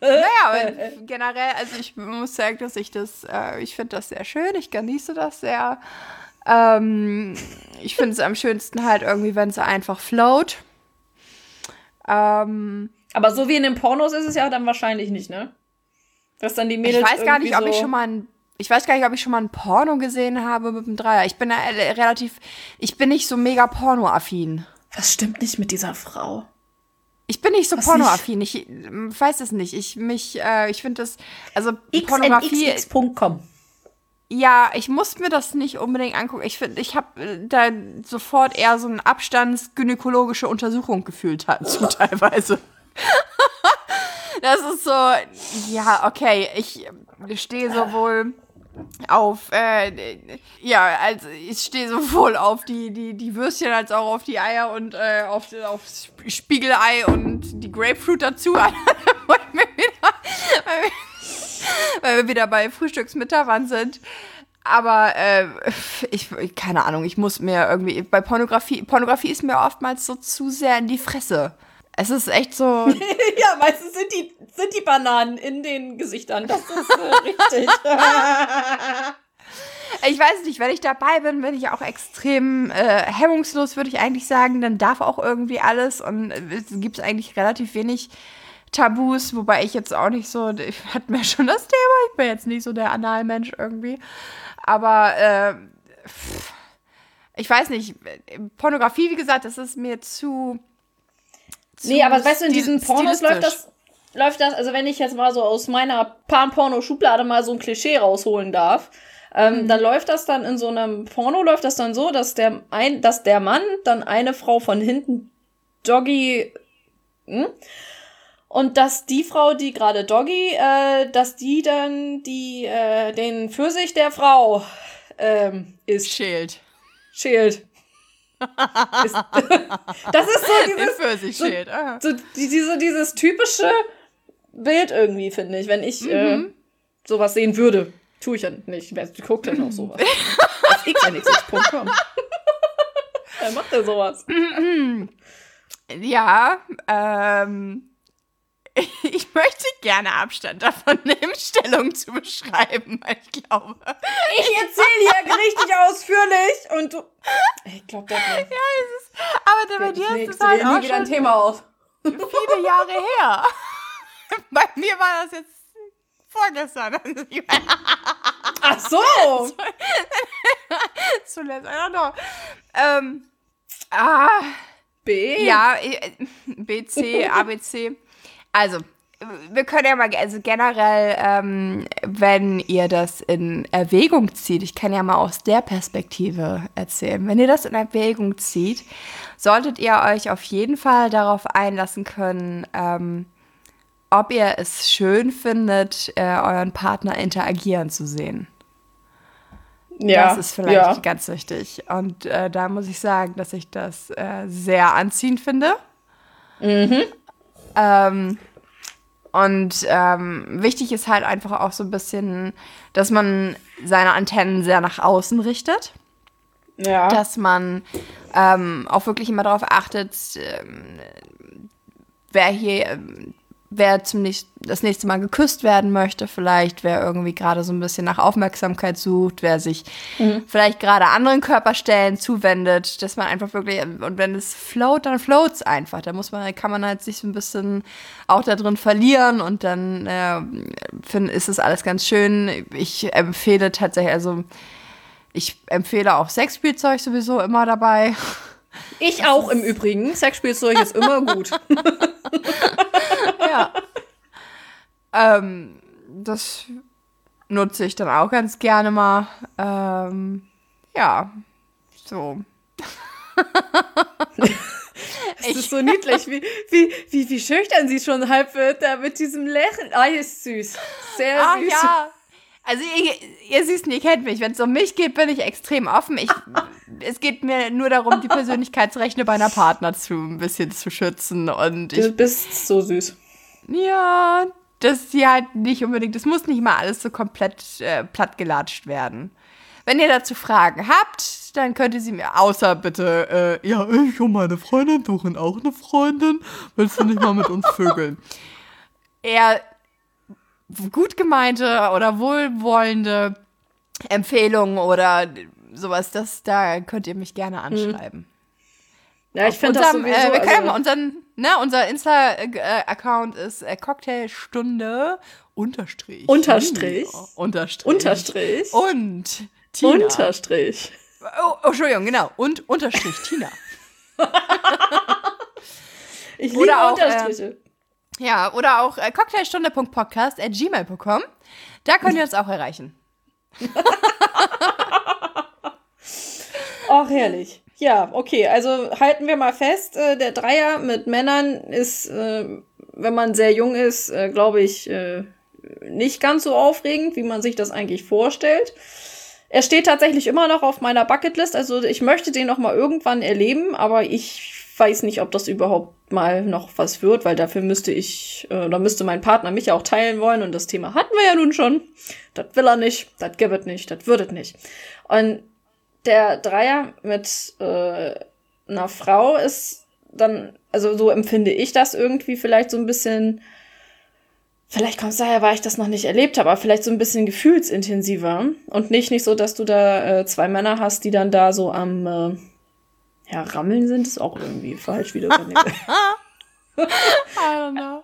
naja, und generell, also ich muss sagen, dass ich das, äh, ich finde das sehr schön, ich genieße das sehr. Ähm, ich finde es am schönsten halt irgendwie, wenn es einfach float. Ähm, Aber so wie in den Pornos ist es ja dann wahrscheinlich nicht, ne? Dass dann die ich Mädels weiß gar nicht, ob ich schon mal einen ich weiß gar nicht, ob ich schon mal ein Porno gesehen habe mit dem Dreier. Ich bin da relativ, ich bin nicht so mega pornoaffin. Was stimmt nicht mit dieser Frau? Ich bin nicht so pornoaffin. Ich weiß es nicht. Ich mich, äh, ich finde das, also Pornografie. xnxx.com. Ja, ich muss mir das nicht unbedingt angucken. Ich finde, ich habe äh, da sofort eher so eine abstandsgynäkologische Untersuchung gefühlt dazu teilweise. das ist so, ja, okay, ich stehe sowohl auf, äh, ja, also ich stehe sowohl auf die, die, die Würstchen als auch auf die Eier und äh, auf, auf Spiegelei und die Grapefruit dazu. weil, wir wieder, bei Frühstücksmittagwand sind. Aber äh, ich, keine Ahnung, ich muss mir irgendwie, bei Pornografie, Pornografie ist mir oftmals so zu sehr in die Fresse. Es ist echt so. ja, meistens sind die, sind die Bananen in den Gesichtern. Das ist äh, richtig. ich weiß nicht, wenn ich dabei bin, bin ich auch extrem äh, hemmungslos, würde ich eigentlich sagen. Dann darf auch irgendwie alles und es gibt eigentlich relativ wenig Tabus, wobei ich jetzt auch nicht so, ich hatte mir schon das Thema, ich bin jetzt nicht so der Analmensch irgendwie. Aber äh, ich weiß nicht, Pornografie, wie gesagt, das ist mir zu Nee, aber weißt du, in diesen Pornos läuft das, läuft das, also wenn ich jetzt mal so aus meiner Pan-Porno-Schublade mal so ein Klischee rausholen darf, ähm, mhm. dann läuft das dann in so einem Porno, läuft das dann so, dass der, ein, dass der Mann dann eine Frau von hinten Doggy, hm? Und dass die Frau, die gerade Doggy, äh, dass die dann die, äh, den Pfirsich der Frau ähm, ist. Schält. Schält das ist so dieses, so, so, diese, dieses typische Bild irgendwie, finde ich, wenn ich äh, mhm. äh, sowas sehen würde. Tue ich ja nicht. Wer guckt denn auch sowas? Auf xnxx.com. Wer macht denn sowas? Ja, ähm, ich möchte gerne Abstand davon nehmen, Stellung zu beschreiben, ich glaube. Ich erzähle hier richtig ausführlich und du. Ich glaube das. Ja, es ist. Aber bei dir ist es halt auch wieder ein Thema auf. Viele Jahre her. Bei mir war das jetzt vorgestern. Ach so. Zuletzt, I don't know. Ähm, ah. B? Ja, B, C, A, B, C. Also, wir können ja mal, also generell, ähm, wenn ihr das in Erwägung zieht, ich kann ja mal aus der Perspektive erzählen, wenn ihr das in Erwägung zieht, solltet ihr euch auf jeden Fall darauf einlassen können, ähm, ob ihr es schön findet, äh, euren Partner interagieren zu sehen. Ja, das ist vielleicht ja. ganz wichtig. Und äh, da muss ich sagen, dass ich das äh, sehr anziehend finde. Mhm. Ähm, und ähm, wichtig ist halt einfach auch so ein bisschen, dass man seine Antennen sehr nach außen richtet. Ja. Dass man ähm, auch wirklich immer darauf achtet, ähm, wer hier ähm, wer nächst, das nächste Mal geküsst werden möchte, vielleicht, wer irgendwie gerade so ein bisschen nach Aufmerksamkeit sucht, wer sich mhm. vielleicht gerade anderen Körperstellen zuwendet, dass man einfach wirklich, und wenn es float, dann floats einfach. Da muss man, kann man halt sich so ein bisschen auch da drin verlieren und dann äh, find, ist es alles ganz schön. Ich empfehle tatsächlich, also ich empfehle auch Sexspielzeug sowieso immer dabei. Ich das auch im Übrigen. Sexspielzeug ist immer gut. ja. Ähm, das nutze ich dann auch ganz gerne mal. Ähm, ja, so. Es ist so niedlich, wie, wie, wie, wie schüchtern sie schon halb wird, da mit diesem Lächeln. Ah, ist süß. Sehr ah, süß. Ja. Also ihr, ihr Süßen, ihr kennt mich. Wenn es um mich geht, bin ich extrem offen. Ich, es geht mir nur darum, die Persönlichkeitsrechte meiner Partner zu ein bisschen zu schützen. Und ich, du bist so süß. Ja, dass sie halt nicht unbedingt, das muss nicht mal alles so komplett äh, plattgelatscht werden. Wenn ihr dazu Fragen habt, dann könnt ihr sie mir, außer bitte, äh, ja, ich und meine Freundin suchen auch eine Freundin. Willst du nicht mal mit uns vögeln? Eher gut gemeinte oder wohlwollende Empfehlungen oder sowas, das, da könnt ihr mich gerne mhm. anschreiben. Ja, ich finde das sowieso. Äh, wir können also, unseren, ne, unser Insta-Account ist äh, Cocktailstunde unterstrich. Unterstrich. Unterstrich. Unterstrich. Und Tina. Unterstrich. Oh, oh, Entschuldigung, genau. Und Unterstrich Tina. Ich Oder liebe auch, Unterstriche. Ja, oder auch äh, cocktailstunde.podcast at gmail.com. Da könnt ihr uns auch erreichen. Ach, herrlich. Ja, okay, also halten wir mal fest, äh, der Dreier mit Männern ist, äh, wenn man sehr jung ist, äh, glaube ich, äh, nicht ganz so aufregend, wie man sich das eigentlich vorstellt. Er steht tatsächlich immer noch auf meiner Bucketlist, also ich möchte den noch mal irgendwann erleben, aber ich weiß nicht, ob das überhaupt mal noch was wird, weil dafür müsste ich, äh, da müsste mein Partner mich ja auch teilen wollen und das Thema hatten wir ja nun schon. Das will er nicht, das gibt es nicht, das wird es nicht. Und der Dreier mit äh, einer Frau ist dann, also so empfinde ich das irgendwie vielleicht so ein bisschen, vielleicht kommt es daher, weil ich das noch nicht erlebt habe, aber vielleicht so ein bisschen gefühlsintensiver und nicht, nicht so, dass du da äh, zwei Männer hast, die dann da so am äh, ja, Rammeln sind, ist auch irgendwie falsch wieder. I don't know.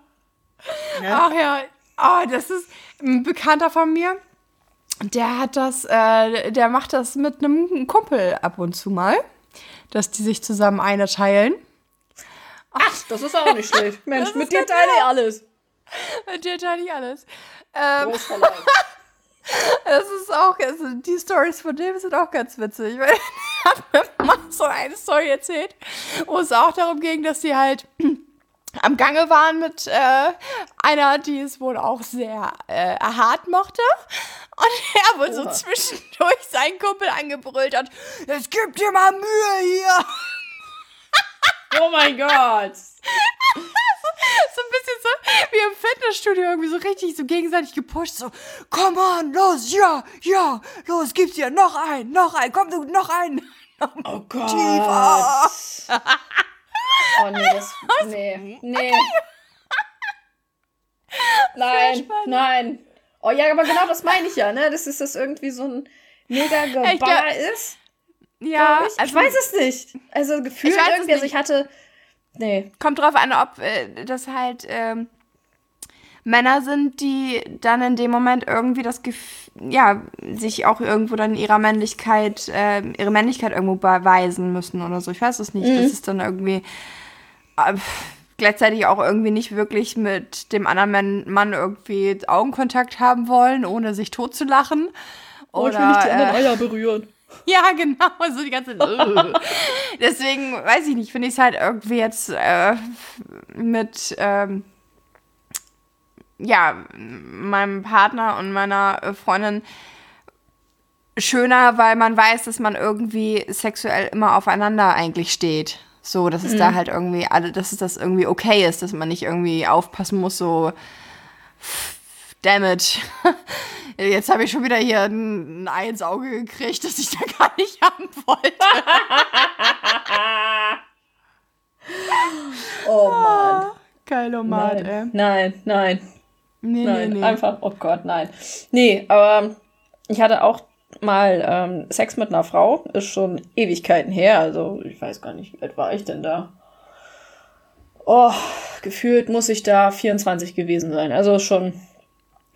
Ja. Ach ja, oh, das ist ein Bekannter von mir. Der hat das, äh, der macht das mit einem Kumpel ab und zu mal, dass die sich zusammen eine teilen. Ach, das ist auch nicht schlecht. Mensch, mit dir teile ich alles. Mit dir teile ich alles. Ähm, das ist auch, also die Stories von dem sind auch ganz witzig. Weil er hat mir mal so eine Story erzählt, wo es auch darum ging, dass sie halt am Gange waren mit äh, einer, die es wohl auch sehr äh, hart mochte. Und er wohl so zwischendurch seinen Kumpel angebrüllt hat, es gibt dir mal Mühe hier. Oh mein Gott. so ein bisschen so wie im Fitnessstudio irgendwie so richtig so gegenseitig gepusht, so, komm on, los, ja, ja, los, gib's dir, noch ein, noch ein, komm du, noch ein. Oh Gott. Oh nee, das, nee, nee. Nein, nein. Oh ja, aber genau das meine ich ja, ne? Das ist das irgendwie so ein mega Geballer ist. Ja, ich. Also, ich weiß es nicht. Also gefühlt irgendwie, also ich hatte. Nee. Kommt drauf an, ob äh, das halt ähm, Männer sind, die dann in dem Moment irgendwie das Gefühl, ja, sich auch irgendwo dann ihrer Männlichkeit, äh, ihre Männlichkeit irgendwo beweisen müssen oder so. Ich weiß es nicht. Mhm. Das ist dann irgendwie. Äh, gleichzeitig auch irgendwie nicht wirklich mit dem anderen Mann irgendwie Augenkontakt haben wollen, ohne sich totzulachen. Oder, oh, ich will nicht die anderen äh, Eier berühren. Ja, genau, so die ganze. Deswegen weiß ich nicht, finde ich es halt irgendwie jetzt äh, mit ähm, ja meinem Partner und meiner Freundin schöner, weil man weiß, dass man irgendwie sexuell immer aufeinander eigentlich steht. So, dass es mhm. da halt irgendwie alle, dass es das irgendwie okay ist, dass man nicht irgendwie aufpassen muss, so damn it. Jetzt habe ich schon wieder hier ein, Ei ins Auge gekriegt, das ich da gar nicht haben wollte. oh Mann. Geil, oh Mann, nein. ey. Nein, nein. Nee, nein, nee, nee. einfach, oh Gott, nein. Nee, aber ich hatte auch mal ähm, Sex mit einer Frau, ist schon Ewigkeiten her, also ich weiß gar nicht, wie alt war ich denn da? Oh, gefühlt muss ich da 24 gewesen sein, also schon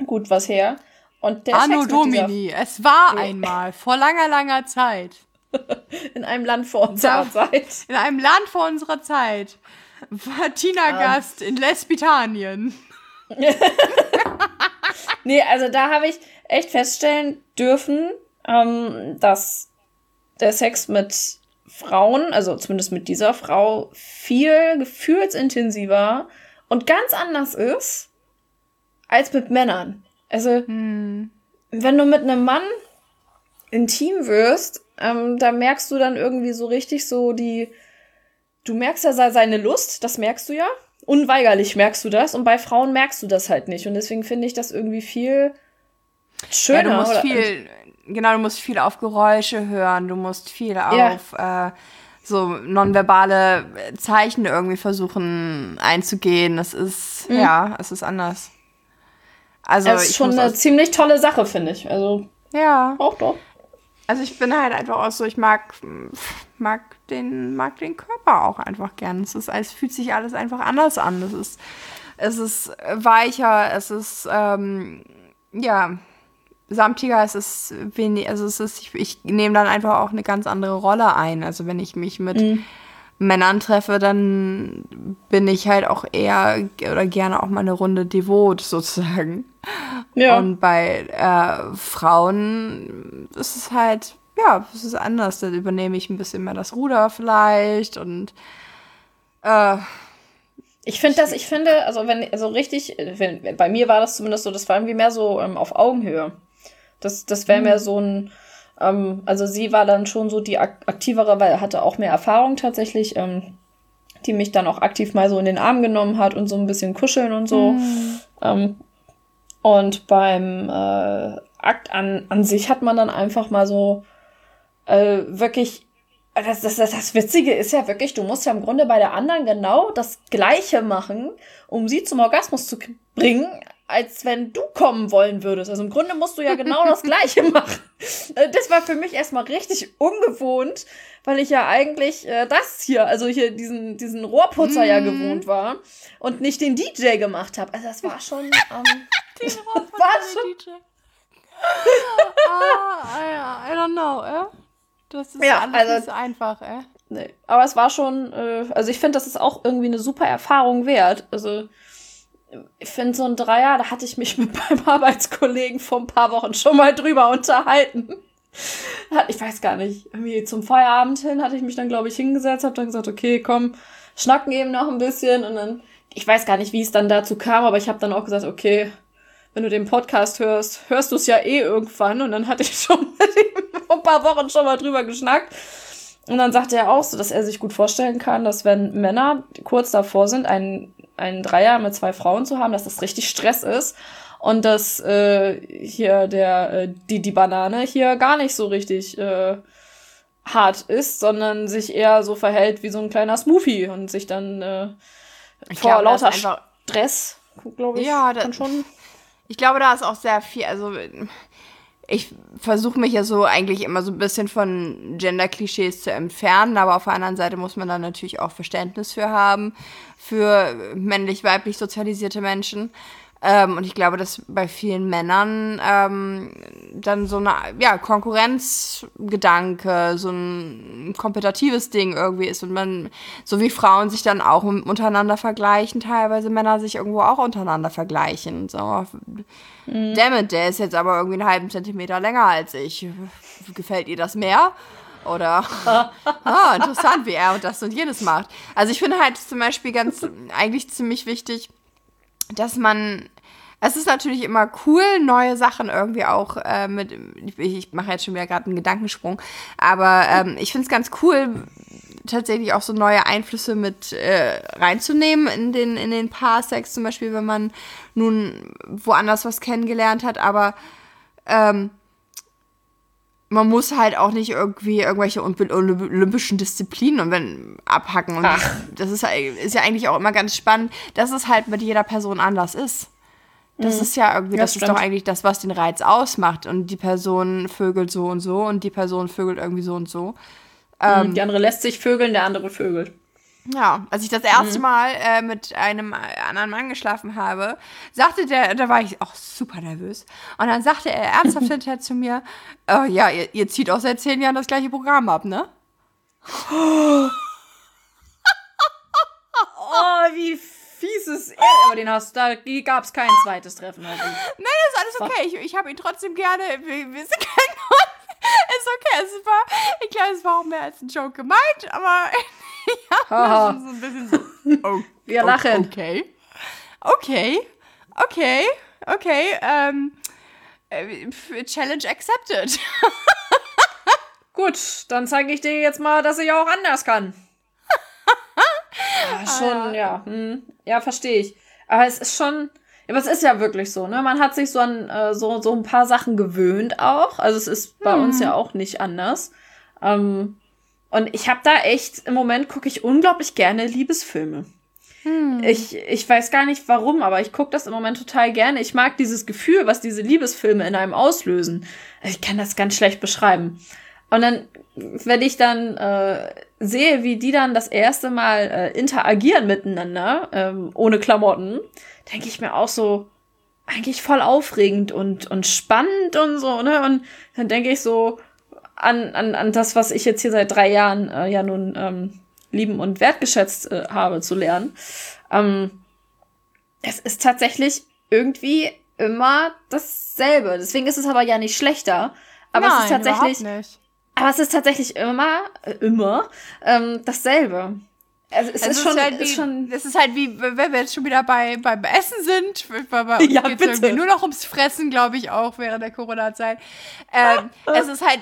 gut was her. Und der Anno Domini, es war nee. einmal, vor langer, langer Zeit. In einem Land vor unserer da, Zeit. In einem Land vor unserer Zeit. War Tina um. Gast in Lesbitanien. nee, also da habe ich echt feststellen dürfen, ähm, dass der Sex mit Frauen, also zumindest mit dieser Frau, viel gefühlsintensiver und ganz anders ist als mit Männern. Also, hm. wenn du mit einem Mann intim wirst, ähm, da merkst du dann irgendwie so richtig so die. Du merkst ja seine Lust, das merkst du ja. Unweigerlich merkst du das. Und bei Frauen merkst du das halt nicht. Und deswegen finde ich das irgendwie viel schöner. Ja, du musst viel genau, du musst viel auf Geräusche hören, du musst viel auf ja. äh, so nonverbale Zeichen irgendwie versuchen einzugehen. Das ist, mhm. ja, es ist anders. Also, es ist schon eine ziemlich tolle Sache, finde ich. Also, ja. Auch doch. Also, ich bin halt einfach auch so, ich mag mag den, mag den Körper auch einfach gern. Es ist, es fühlt sich alles einfach anders an. Es ist, es ist weicher, es ist, ähm, ja, samtiger, es ist wenig, also es ist, ich, ich nehme dann einfach auch eine ganz andere Rolle ein. Also wenn ich mich mit mhm. Männern treffe, dann bin ich halt auch eher oder gerne auch mal eine Runde devot sozusagen. Ja. Und bei äh, Frauen ist es halt, ja, es ist anders. Da übernehme ich ein bisschen mehr das Ruder vielleicht und äh, ich finde das, ich finde, also wenn, also richtig, wenn, bei mir war das zumindest so, das war irgendwie mehr so ähm, auf Augenhöhe. Das, das wäre mhm. mehr so ein, ähm, also sie war dann schon so die aktivere, weil er hatte auch mehr Erfahrung tatsächlich, ähm, die mich dann auch aktiv mal so in den Arm genommen hat und so ein bisschen kuscheln und so. Mhm. Ähm, und beim äh, Akt an, an sich hat man dann einfach mal so äh, wirklich das, das, das, das Witzige ist ja wirklich, du musst ja im Grunde bei der anderen genau das Gleiche machen, um sie zum Orgasmus zu bringen, als wenn du kommen wollen würdest. Also im Grunde musst du ja genau das Gleiche machen. Äh, das war für mich erstmal richtig ungewohnt, weil ich ja eigentlich äh, das hier, also hier diesen, diesen Rohrputzer mm. ja mhm. gewohnt war und nicht den DJ gemacht habe. Also das war schon. Ähm, den Rohrputzer war schon, DJ. ah, I, I don't know, eh? Das ist ja, alles also, nicht so einfach, ey. Nee. Aber es war schon, äh, also ich finde, das ist auch irgendwie eine super Erfahrung wert. Also ich finde so ein Dreier, da hatte ich mich mit meinem Arbeitskollegen vor ein paar Wochen schon mal drüber unterhalten. Ich weiß gar nicht, irgendwie zum Feierabend hin hatte ich mich dann, glaube ich, hingesetzt, habe dann gesagt, okay, komm, schnacken eben noch ein bisschen und dann, ich weiß gar nicht, wie es dann dazu kam, aber ich habe dann auch gesagt, okay, wenn du den Podcast hörst, hörst du es ja eh irgendwann und dann hatte ich schon mit ihm vor ein paar Wochen schon mal drüber geschnackt. Und dann sagte er auch so, dass er sich gut vorstellen kann, dass wenn Männer kurz davor sind, einen, einen Dreier mit zwei Frauen zu haben, dass das richtig Stress ist und dass äh, hier der äh, die die Banane hier gar nicht so richtig äh, hart ist, sondern sich eher so verhält wie so ein kleiner Smoothie und sich dann äh, vor glaube, lauter Stress, glaube ich, ja, das, schon. Ich glaube, da ist auch sehr viel, also ich versuche mich ja so eigentlich immer so ein bisschen von Gender-Klischees zu entfernen, aber auf der anderen Seite muss man da natürlich auch Verständnis für haben, für männlich-weiblich sozialisierte Menschen. Ähm, und ich glaube, dass bei vielen Männern ähm, dann so eine ja, Konkurrenzgedanke, so ein kompetitives Ding irgendwie ist und man, so wie Frauen sich dann auch untereinander vergleichen, teilweise Männer sich irgendwo auch untereinander vergleichen. So, mhm. Dammit, der ist jetzt aber irgendwie einen halben Zentimeter länger als ich. Gefällt ihr das mehr? Oder, ah, interessant, wie er und das und jenes macht. Also ich finde halt zum Beispiel ganz, eigentlich ziemlich wichtig, dass man es ist natürlich immer cool, neue Sachen irgendwie auch äh, mit. Ich, ich mache jetzt schon wieder gerade einen Gedankensprung, aber ähm, ich finde es ganz cool, tatsächlich auch so neue Einflüsse mit äh, reinzunehmen in den, in den Paarsex, zum Beispiel, wenn man nun woanders was kennengelernt hat, aber ähm, man muss halt auch nicht irgendwie irgendwelche olympischen Disziplinen und wenn abhacken. Und Ach. das ist, ist ja eigentlich auch immer ganz spannend, dass es halt mit jeder Person anders ist. Das mhm. ist ja irgendwie, das, das ist doch eigentlich das, was den Reiz ausmacht. Und die Person vögelt so und so und die Person vögelt irgendwie so und so. Ähm, die andere lässt sich vögeln, der andere vögelt. Ja, als ich das erste mhm. Mal äh, mit einem anderen Mann geschlafen habe, sagte der, da war ich auch super nervös. Und dann sagte er ernsthaft hinterher zu mir, oh, ja, ihr, ihr, zieht auch seit zehn Jahren das gleiche Programm ab, ne? oh, wie fieses Erd, aber den hast da gab es kein zweites Treffen. Nein, ist alles okay. Ich, ich habe ihn trotzdem gerne. Wir, wir sind kein Ist okay. Es war, ich glaube, es war auch mehr als ein Joke gemeint, aber ja, so ein bisschen so. Oh, wir lachen. Okay. Okay. Okay. Okay. Ähm, äh, Challenge accepted. Gut, dann zeige ich dir jetzt mal, dass ich auch anders kann. ja, schon, ah, ja. Ja, hm. ja verstehe ich. Aber es ist schon. Aber es ist ja wirklich so, ne? Man hat sich so an äh, so, so ein paar Sachen gewöhnt auch. Also es ist bei hm. uns ja auch nicht anders. Ähm, und ich habe da echt, im Moment gucke ich unglaublich gerne Liebesfilme. Hm. Ich, ich weiß gar nicht warum, aber ich gucke das im Moment total gerne. Ich mag dieses Gefühl, was diese Liebesfilme in einem auslösen. Ich kann das ganz schlecht beschreiben. Und dann, wenn ich dann äh, sehe, wie die dann das erste Mal äh, interagieren miteinander, ähm, ohne Klamotten, denke ich mir auch so, eigentlich voll aufregend und, und spannend und so, ne? Und dann denke ich so an, an, an das, was ich jetzt hier seit drei Jahren äh, ja nun ähm, lieben und wertgeschätzt äh, habe zu lernen. Ähm, es ist tatsächlich irgendwie immer dasselbe. Deswegen ist es aber ja nicht schlechter. Aber Nein, es ist tatsächlich. Aber es ist tatsächlich immer, äh, immer ähm, dasselbe. Also es, es ist, schon, halt wie, ist schon. Es ist halt wie, wenn wir jetzt schon wieder bei, beim Essen sind. Bei, bei uns ja, bitte. irgendwie nur noch ums Fressen, glaube ich, auch während der Corona-Zeit. Ähm, es ist halt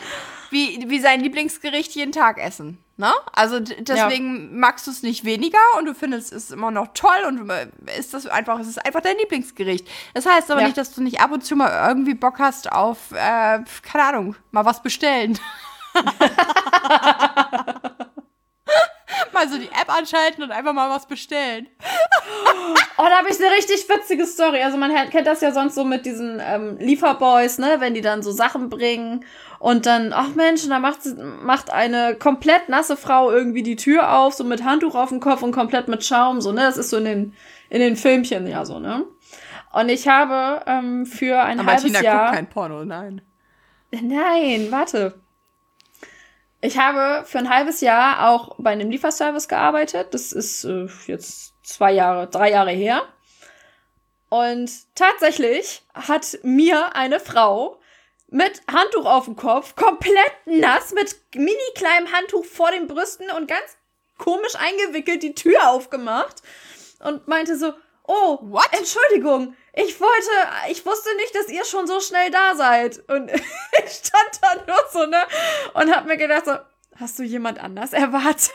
wie, wie sein Lieblingsgericht jeden Tag essen. Ne? Also deswegen ja. magst du es nicht weniger und du findest es immer noch toll und äh, ist das einfach, es ist einfach dein Lieblingsgericht. Das heißt aber ja. nicht, dass du nicht ab und zu mal irgendwie Bock hast auf, äh, keine Ahnung, mal was bestellen. mal so die App anschalten und einfach mal was bestellen. oh, da habe ich eine richtig witzige Story. Also man kennt das ja sonst so mit diesen ähm, Lieferboys, ne, wenn die dann so Sachen bringen und dann, ach Mensch, da macht, macht eine komplett nasse Frau irgendwie die Tür auf, so mit Handtuch auf dem Kopf und komplett mit Schaum, so, ne? Das ist so in den, in den Filmchen ja so, ne? Und ich habe ähm, für ein Aber halbes Tina Jahr. Guckt kein Porno, nein. Nein, warte. Ich habe für ein halbes Jahr auch bei einem Lieferservice gearbeitet. Das ist äh, jetzt zwei Jahre, drei Jahre her. Und tatsächlich hat mir eine Frau mit Handtuch auf dem Kopf, komplett nass, mit mini kleinem Handtuch vor den Brüsten und ganz komisch eingewickelt die Tür aufgemacht und meinte so, oh, What? Entschuldigung, ich wollte, ich wusste nicht, dass ihr schon so schnell da seid. Und ich stand da nur so, ne, und hab mir gedacht so, hast du jemand anders erwartet?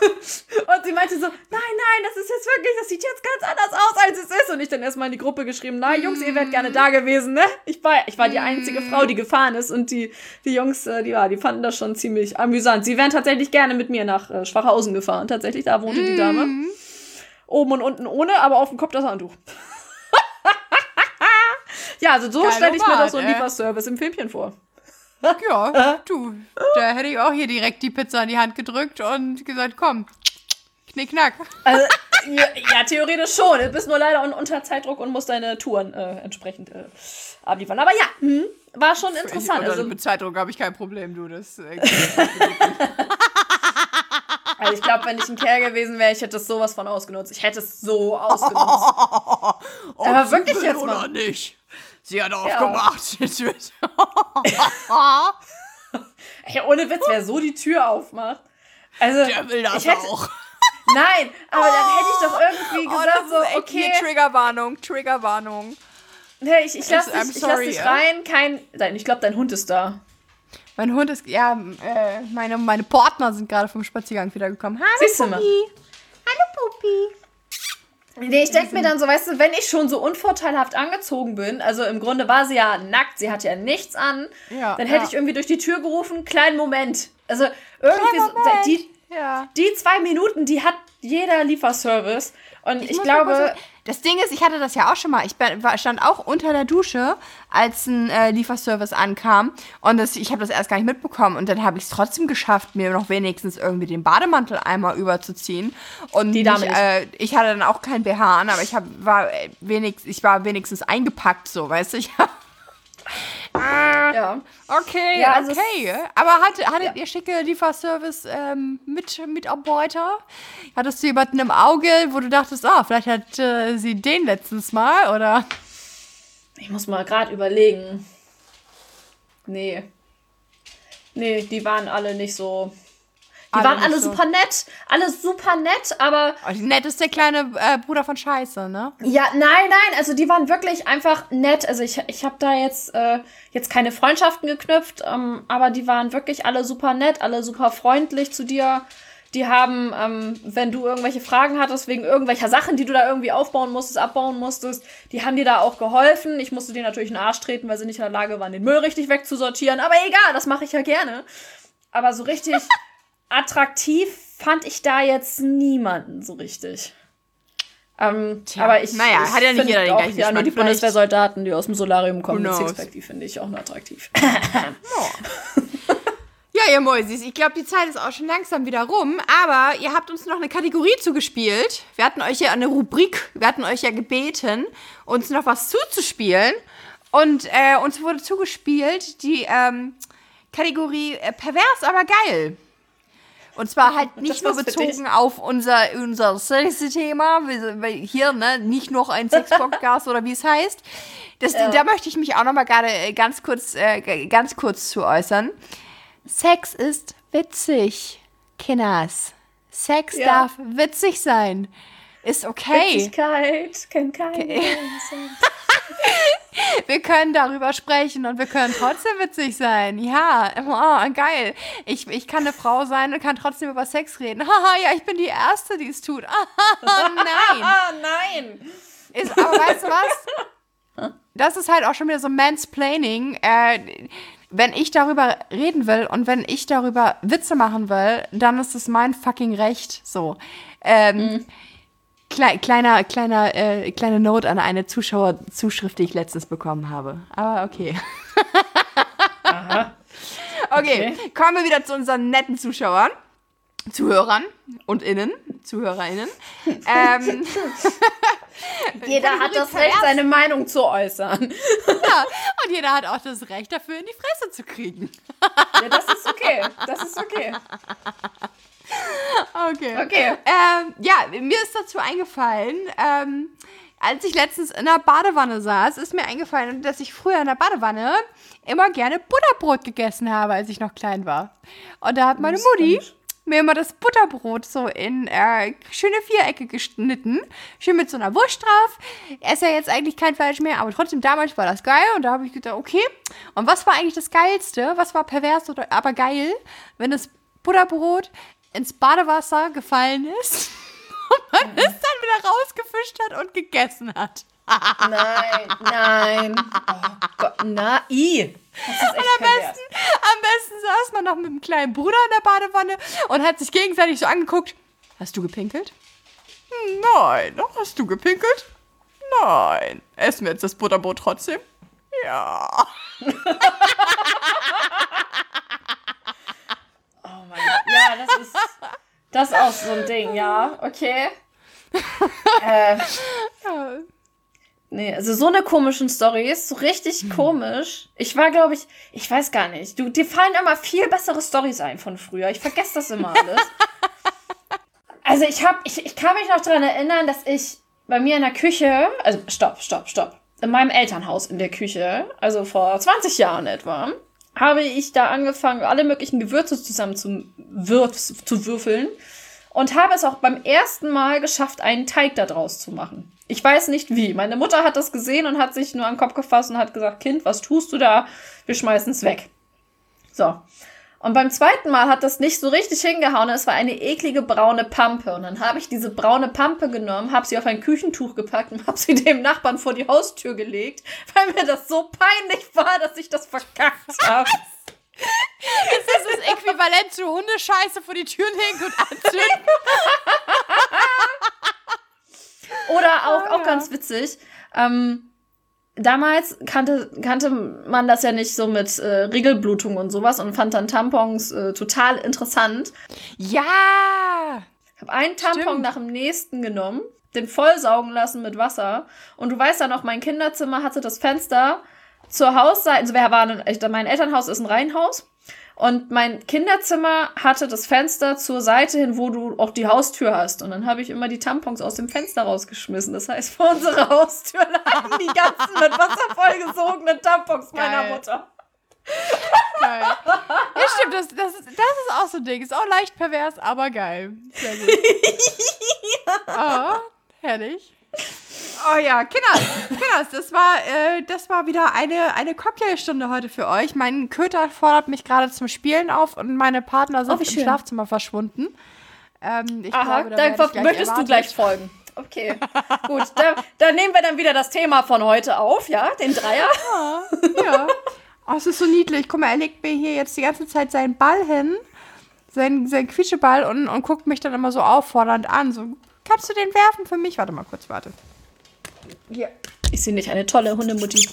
und sie meinte so, nein, nein, das ist jetzt wirklich, das sieht jetzt ganz anders aus, als es ist. Und ich dann erstmal in die Gruppe geschrieben, nein, Jungs, ihr wärt gerne da gewesen, ne? Ich war, ich war die einzige Frau, die gefahren ist und die, die Jungs, äh, die war, die fanden das schon ziemlich amüsant. Sie wären tatsächlich gerne mit mir nach äh, Schwachhausen gefahren. Tatsächlich, da wohnte die Dame. Oben und unten ohne, aber auf dem Kopf das Handtuch. ja, also so stelle ich mir das so ein Lieferservice im Filmchen vor. Ja, du, da hätte ich auch hier direkt die Pizza in die Hand gedrückt und gesagt, komm, knickknack. Also, ja, ja, theoretisch schon. Du bist nur leider unter Zeitdruck und musst deine Touren äh, entsprechend äh, abliefern. Aber ja, hm, war schon interessant. Ich, also, mit Zeitdruck habe ich kein Problem, du. Das, äh, also ich glaube, wenn ich ein Kerl gewesen wäre, ich hätte es sowas von ausgenutzt. Ich hätte es so ausgenutzt. Aber wirklich jetzt mal. Oder nicht? Sie hat aufgemacht. Ja. ohne Witz, wer so die Tür aufmacht. Also, Der will das hätte, auch. Nein, aber dann hätte ich doch irgendwie oh, gesagt, oh, so, okay. Triggerwarnung, Triggerwarnung. Nee, ich, ich lass dich, ich lass dich rein. Kein, nein, ich glaube, dein Hund ist da. Mein Hund ist, ja, äh, meine, meine Partner sind gerade vom Spaziergang wiedergekommen. Hallo, Siehst Puppi. Hallo, Puppi. Nee, ich denke mir dann so, weißt du, wenn ich schon so unvorteilhaft angezogen bin, also im Grunde war sie ja nackt, sie hatte ja nichts an, ja, dann hätte ja. ich irgendwie durch die Tür gerufen, kleinen Moment. Also irgendwie so, die, ja. die zwei Minuten, die hat jeder Lieferservice. Und ich, ich glaube. Das Ding ist, ich hatte das ja auch schon mal. Ich stand auch unter der Dusche, als ein äh, Lieferservice ankam. Und das, ich habe das erst gar nicht mitbekommen. Und dann habe ich es trotzdem geschafft, mir noch wenigstens irgendwie den Bademantel einmal überzuziehen. Und Die Dame mich, äh, ich hatte dann auch kein BH an, aber ich hab, war, äh, wenigstens, ich war wenigstens eingepackt, so, weißt du? Ich ja. Okay, ja, also okay. Aber hat, hattet ja. ihr schicke Lieferservice ähm, mit Mitarbeiter? Hattest du jemanden im Auge, wo du dachtest, ah, vielleicht hat äh, sie den letztens mal, oder? Ich muss mal gerade überlegen. Nee. Nee, die waren alle nicht so die alle waren alle so. super nett, alle super nett, aber. Oh, nett ist der kleine äh, Bruder von Scheiße, ne? Ja, nein, nein, also die waren wirklich einfach nett. Also ich, ich habe da jetzt, äh, jetzt keine Freundschaften geknüpft, ähm, aber die waren wirklich alle super nett, alle super freundlich zu dir. Die haben, ähm, wenn du irgendwelche Fragen hattest wegen irgendwelcher Sachen, die du da irgendwie aufbauen musstest, abbauen musstest, die haben dir da auch geholfen. Ich musste dir natürlich in den Arsch treten, weil sie nicht in der Lage waren, den Müll richtig wegzusortieren. Aber egal, das mache ich ja gerne. Aber so richtig attraktiv fand ich da jetzt niemanden so richtig. Ähm, Tja, aber ich, naja, ich hat ja nicht jeder den gleichen Ja, nur die Bundeswehrsoldaten, die aus dem Solarium kommen mit? Sixpack, die finde ich auch nur attraktiv. Ja, ihr Mäusis, ich glaube, die Zeit ist auch schon langsam wieder rum, aber ihr habt uns noch eine Kategorie zugespielt. Wir hatten euch ja eine Rubrik, wir hatten euch ja gebeten, uns noch was zuzuspielen. Und äh, uns wurde zugespielt die ähm, Kategorie äh, pervers, aber geil. Und zwar halt nicht nur bezogen auf unser, unser Sexy-Thema, hier, ne, nicht noch ein Sex-Podcast oder wie es heißt. Das, Da möchte ich mich auch noch mal gerade äh, ganz kurz, äh, ganz kurz zu äußern. Sex ist witzig, Kinders. Sex Ja. darf witzig sein. Ist okay. Witzigkeit kennt keine Grenzen. Wir können darüber sprechen und wir können trotzdem witzig sein. Ja, oh, geil. Ich, ich kann eine Frau sein und kann trotzdem über Sex reden. Haha, ja, ich bin die Erste, die es tut. Ah, nein. Nein! Ist, aber weißt du was? Das ist halt auch schon wieder so Mansplaining. Äh, wenn ich darüber reden will und wenn ich darüber Witze machen will, dann ist es mein fucking Recht. So. Ähm, klei kleiner, kleiner, äh, kleine Note an eine Zuschauerzuschrift, die ich letztens bekommen habe. Aber okay. Okay, Okay. kommen wir wieder zu unseren netten Zuschauern. Zuhörern und Innen, ZuhörerInnen. ähm, Jeder hat das Recht, seine Meinung zu äußern. und jeder hat auch das Recht dafür, in die Fresse zu kriegen. Ja, das ist okay. Das ist okay. Okay. Okay. Ähm, ja, mir ist dazu eingefallen, ähm, als ich letztens in der Badewanne saß, ist mir eingefallen, dass ich früher in der Badewanne immer gerne Butterbrot gegessen habe, als ich noch klein war. Und da hat meine ist Mutti mir immer das Butterbrot so in äh, schöne Vierecke geschnitten. Schön mit so einer Wurst drauf. Esse ja jetzt eigentlich kein Fleisch mehr, aber trotzdem damals war das geil. Und da habe ich gedacht, okay. Und was war eigentlich das Geilste? Was war pervers oder aber geil, wenn das Butterbrot ins Badewasser gefallen ist und man es dann wieder rausgefischt hat und gegessen hat. Nein, nein. Oh Gott, na, i. Das ist echt Am besten, am besten saß man noch mit dem kleinen Bruder in der Badewanne und hat sich gegenseitig so angeguckt. Hast du gepinkelt? Nein. Hast du gepinkelt? Nein. Essen wir jetzt das Butterbrot trotzdem? Ja. Oh mein Gott. Ja, das ist, das ist auch so ein Ding, ja. Okay. Äh, nee, also so eine komischen Story ist so richtig komisch. Ich war, glaube ich, ich weiß gar nicht. Du, dir fallen immer viel bessere Stories ein von früher. Ich vergesse das immer alles. Also ich habe, ich, ich kann mich noch daran erinnern, dass ich bei mir in der Küche, also stopp, stopp, stopp, in meinem Elternhaus in der Küche, also vor 20 Jahren etwa, habe ich da angefangen, alle möglichen Gewürze zusammen zu, würf, zu würfeln und habe es auch beim ersten Mal geschafft, einen Teig daraus zu machen. Ich weiß nicht wie. Meine Mutter hat das gesehen und hat sich nur an den Kopf gefasst und hat gesagt, Kind, was tust du da? Wir schmeißen es weg. So. Und beim zweiten Mal hat das nicht so richtig hingehauen. Es war eine eklige braune Pampe. Und dann habe ich diese braune Pampe genommen, habe sie auf ein Küchentuch gepackt und habe sie dem Nachbarn vor die Haustür gelegt, weil mir das so peinlich war, dass ich das verkackt habe. Das ist das Äquivalent zu Hundescheiße vor die Tür legen und anzünden. Oder auch, auch ganz witzig. Ähm, damals kannte, kannte man das ja nicht so mit äh, Regelblutung und sowas und fand dann Tampons äh, total interessant. Ja. Ich habe einen Tampon Stimmt. nach dem nächsten genommen, den vollsaugen lassen mit Wasser. Und du weißt ja noch, mein Kinderzimmer hatte das Fenster zur Hausseite. Also wir waren, in- mein Elternhaus ist ein Reihenhaus. Und mein Kinderzimmer hatte das Fenster zur Seite hin, wo du auch die Haustür hast. Und dann habe ich immer die Tampons aus dem Fenster rausgeschmissen. Das heißt, vor unserer Haustür lagen die ganzen mit Wasser vollgesogenen Tampons meiner Geil. Mutter. Geil. Ja, stimmt, das, das, ist, das ist auch so ein Ding. Ist auch leicht pervers, aber geil. Sehr gut. Oh, herrlich. Oh ja, Kinders, Kinders, das war, äh, das war wieder eine, eine Cocktailstunde heute für euch. Mein Köter fordert mich gerade zum Spielen auf und meine Partner sind Oh, im schön. Schlafzimmer verschwunden. Ähm, ich Aha, glaube, da dann möchtest du erwartet. gleich folgen. Okay, gut. Da, dann nehmen wir dann wieder das Thema von heute auf, ja? Den Dreier. Ja. Oh, es ist so niedlich. Guck mal, er legt mir hier jetzt die ganze Zeit seinen Ball hin, seinen, seinen Quietscheball und, und guckt mich dann immer so auffordernd an. So, Kannst du den werfen für mich? Warte mal kurz, warte. Hier. Ist sie nicht eine tolle Hundemutti?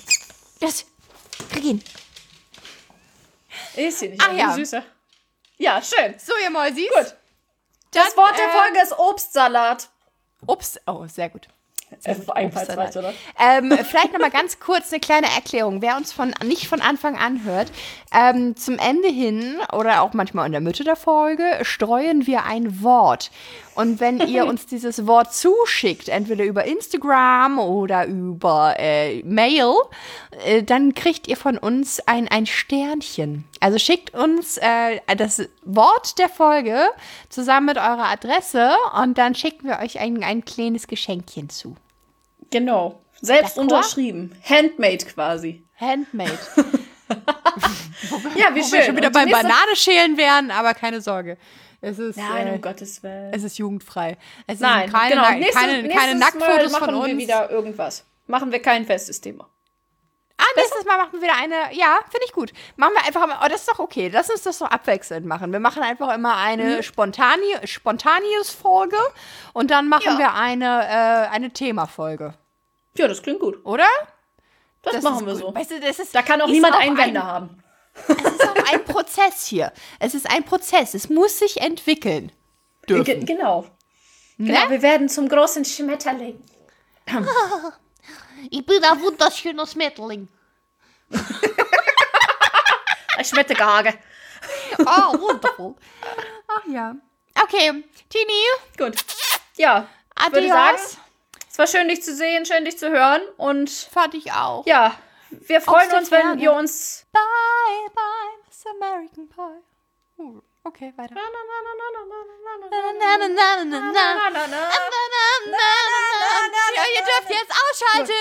Yes. Krieg ihn. Ist sie nicht Ach eine ja. süße? Ja, schön. So, ihr Mäusis. Gut. Das Dann, Wort der äh, Folge ist Obstsalat. Ups. Oh, sehr gut. Äh, einfallsreich, oder? Ähm, vielleicht noch mal ganz kurz eine kleine Erklärung. Wer uns von, nicht von Anfang an hört, ähm, zum Ende hin oder auch manchmal in der Mitte der Folge streuen wir ein Wort. Und wenn ihr uns dieses Wort zuschickt, entweder über Instagram oder über äh, Mail, äh, dann kriegt ihr von uns ein, ein Sternchen. Also schickt uns äh, das Wort der Folge zusammen mit eurer Adresse und dann schicken wir euch ein, ein kleines Geschenkchen zu. Genau. Selbst D'accord? unterschrieben. Handmade quasi. Handmade. Ja, schön. wir schon wieder beim nächste- Banane schälen wären, aber keine Sorge. Es ist, Nein, äh, um Gottes Willen. es ist jugendfrei. Es Nein, sind keine, genau. Na- Nächstes- keine, keine Nacktfotos Mal von machen wir uns. wieder irgendwas. Machen wir kein festes Thema. Ah, nächstes Mal machen wir wieder eine. Ja, finde ich gut. Machen wir einfach mal. Oh, das ist doch okay. Lass uns das so abwechselnd machen. Wir machen einfach immer eine Mhm. Spontani Spontaneous-Folge und dann machen Ja. wir eine, äh, eine Themafolge. Ja, das klingt gut. Oder? Das, ist machen wir gut. so. Weißt du, das ist, Da kann auch niemand auch Einwände ein, haben. Es ist auch ein Prozess hier. Es ist ein Prozess. Es muss sich entwickeln. Dürfen. genau. Ne? Genau, wir werden zum großen Schmetterling. Ich bin ein wunderschöner Schmetterling. Ich schmette Gage. Oh, wundervoll. Ach ja. Okay, Tini, Gut. Ja, ich würde adios. sagen, es war schön, dich zu sehen, schön, dich zu hören. Und Fand ich auch. ja, wir freuen uns, Ferne. wenn ihr uns. Bye, bye, Miss American Pie. Uh, okay, weiter. Ihr dürft jetzt ausschalten.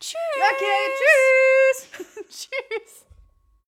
Tschüss. Okay, tschüss. tschüss.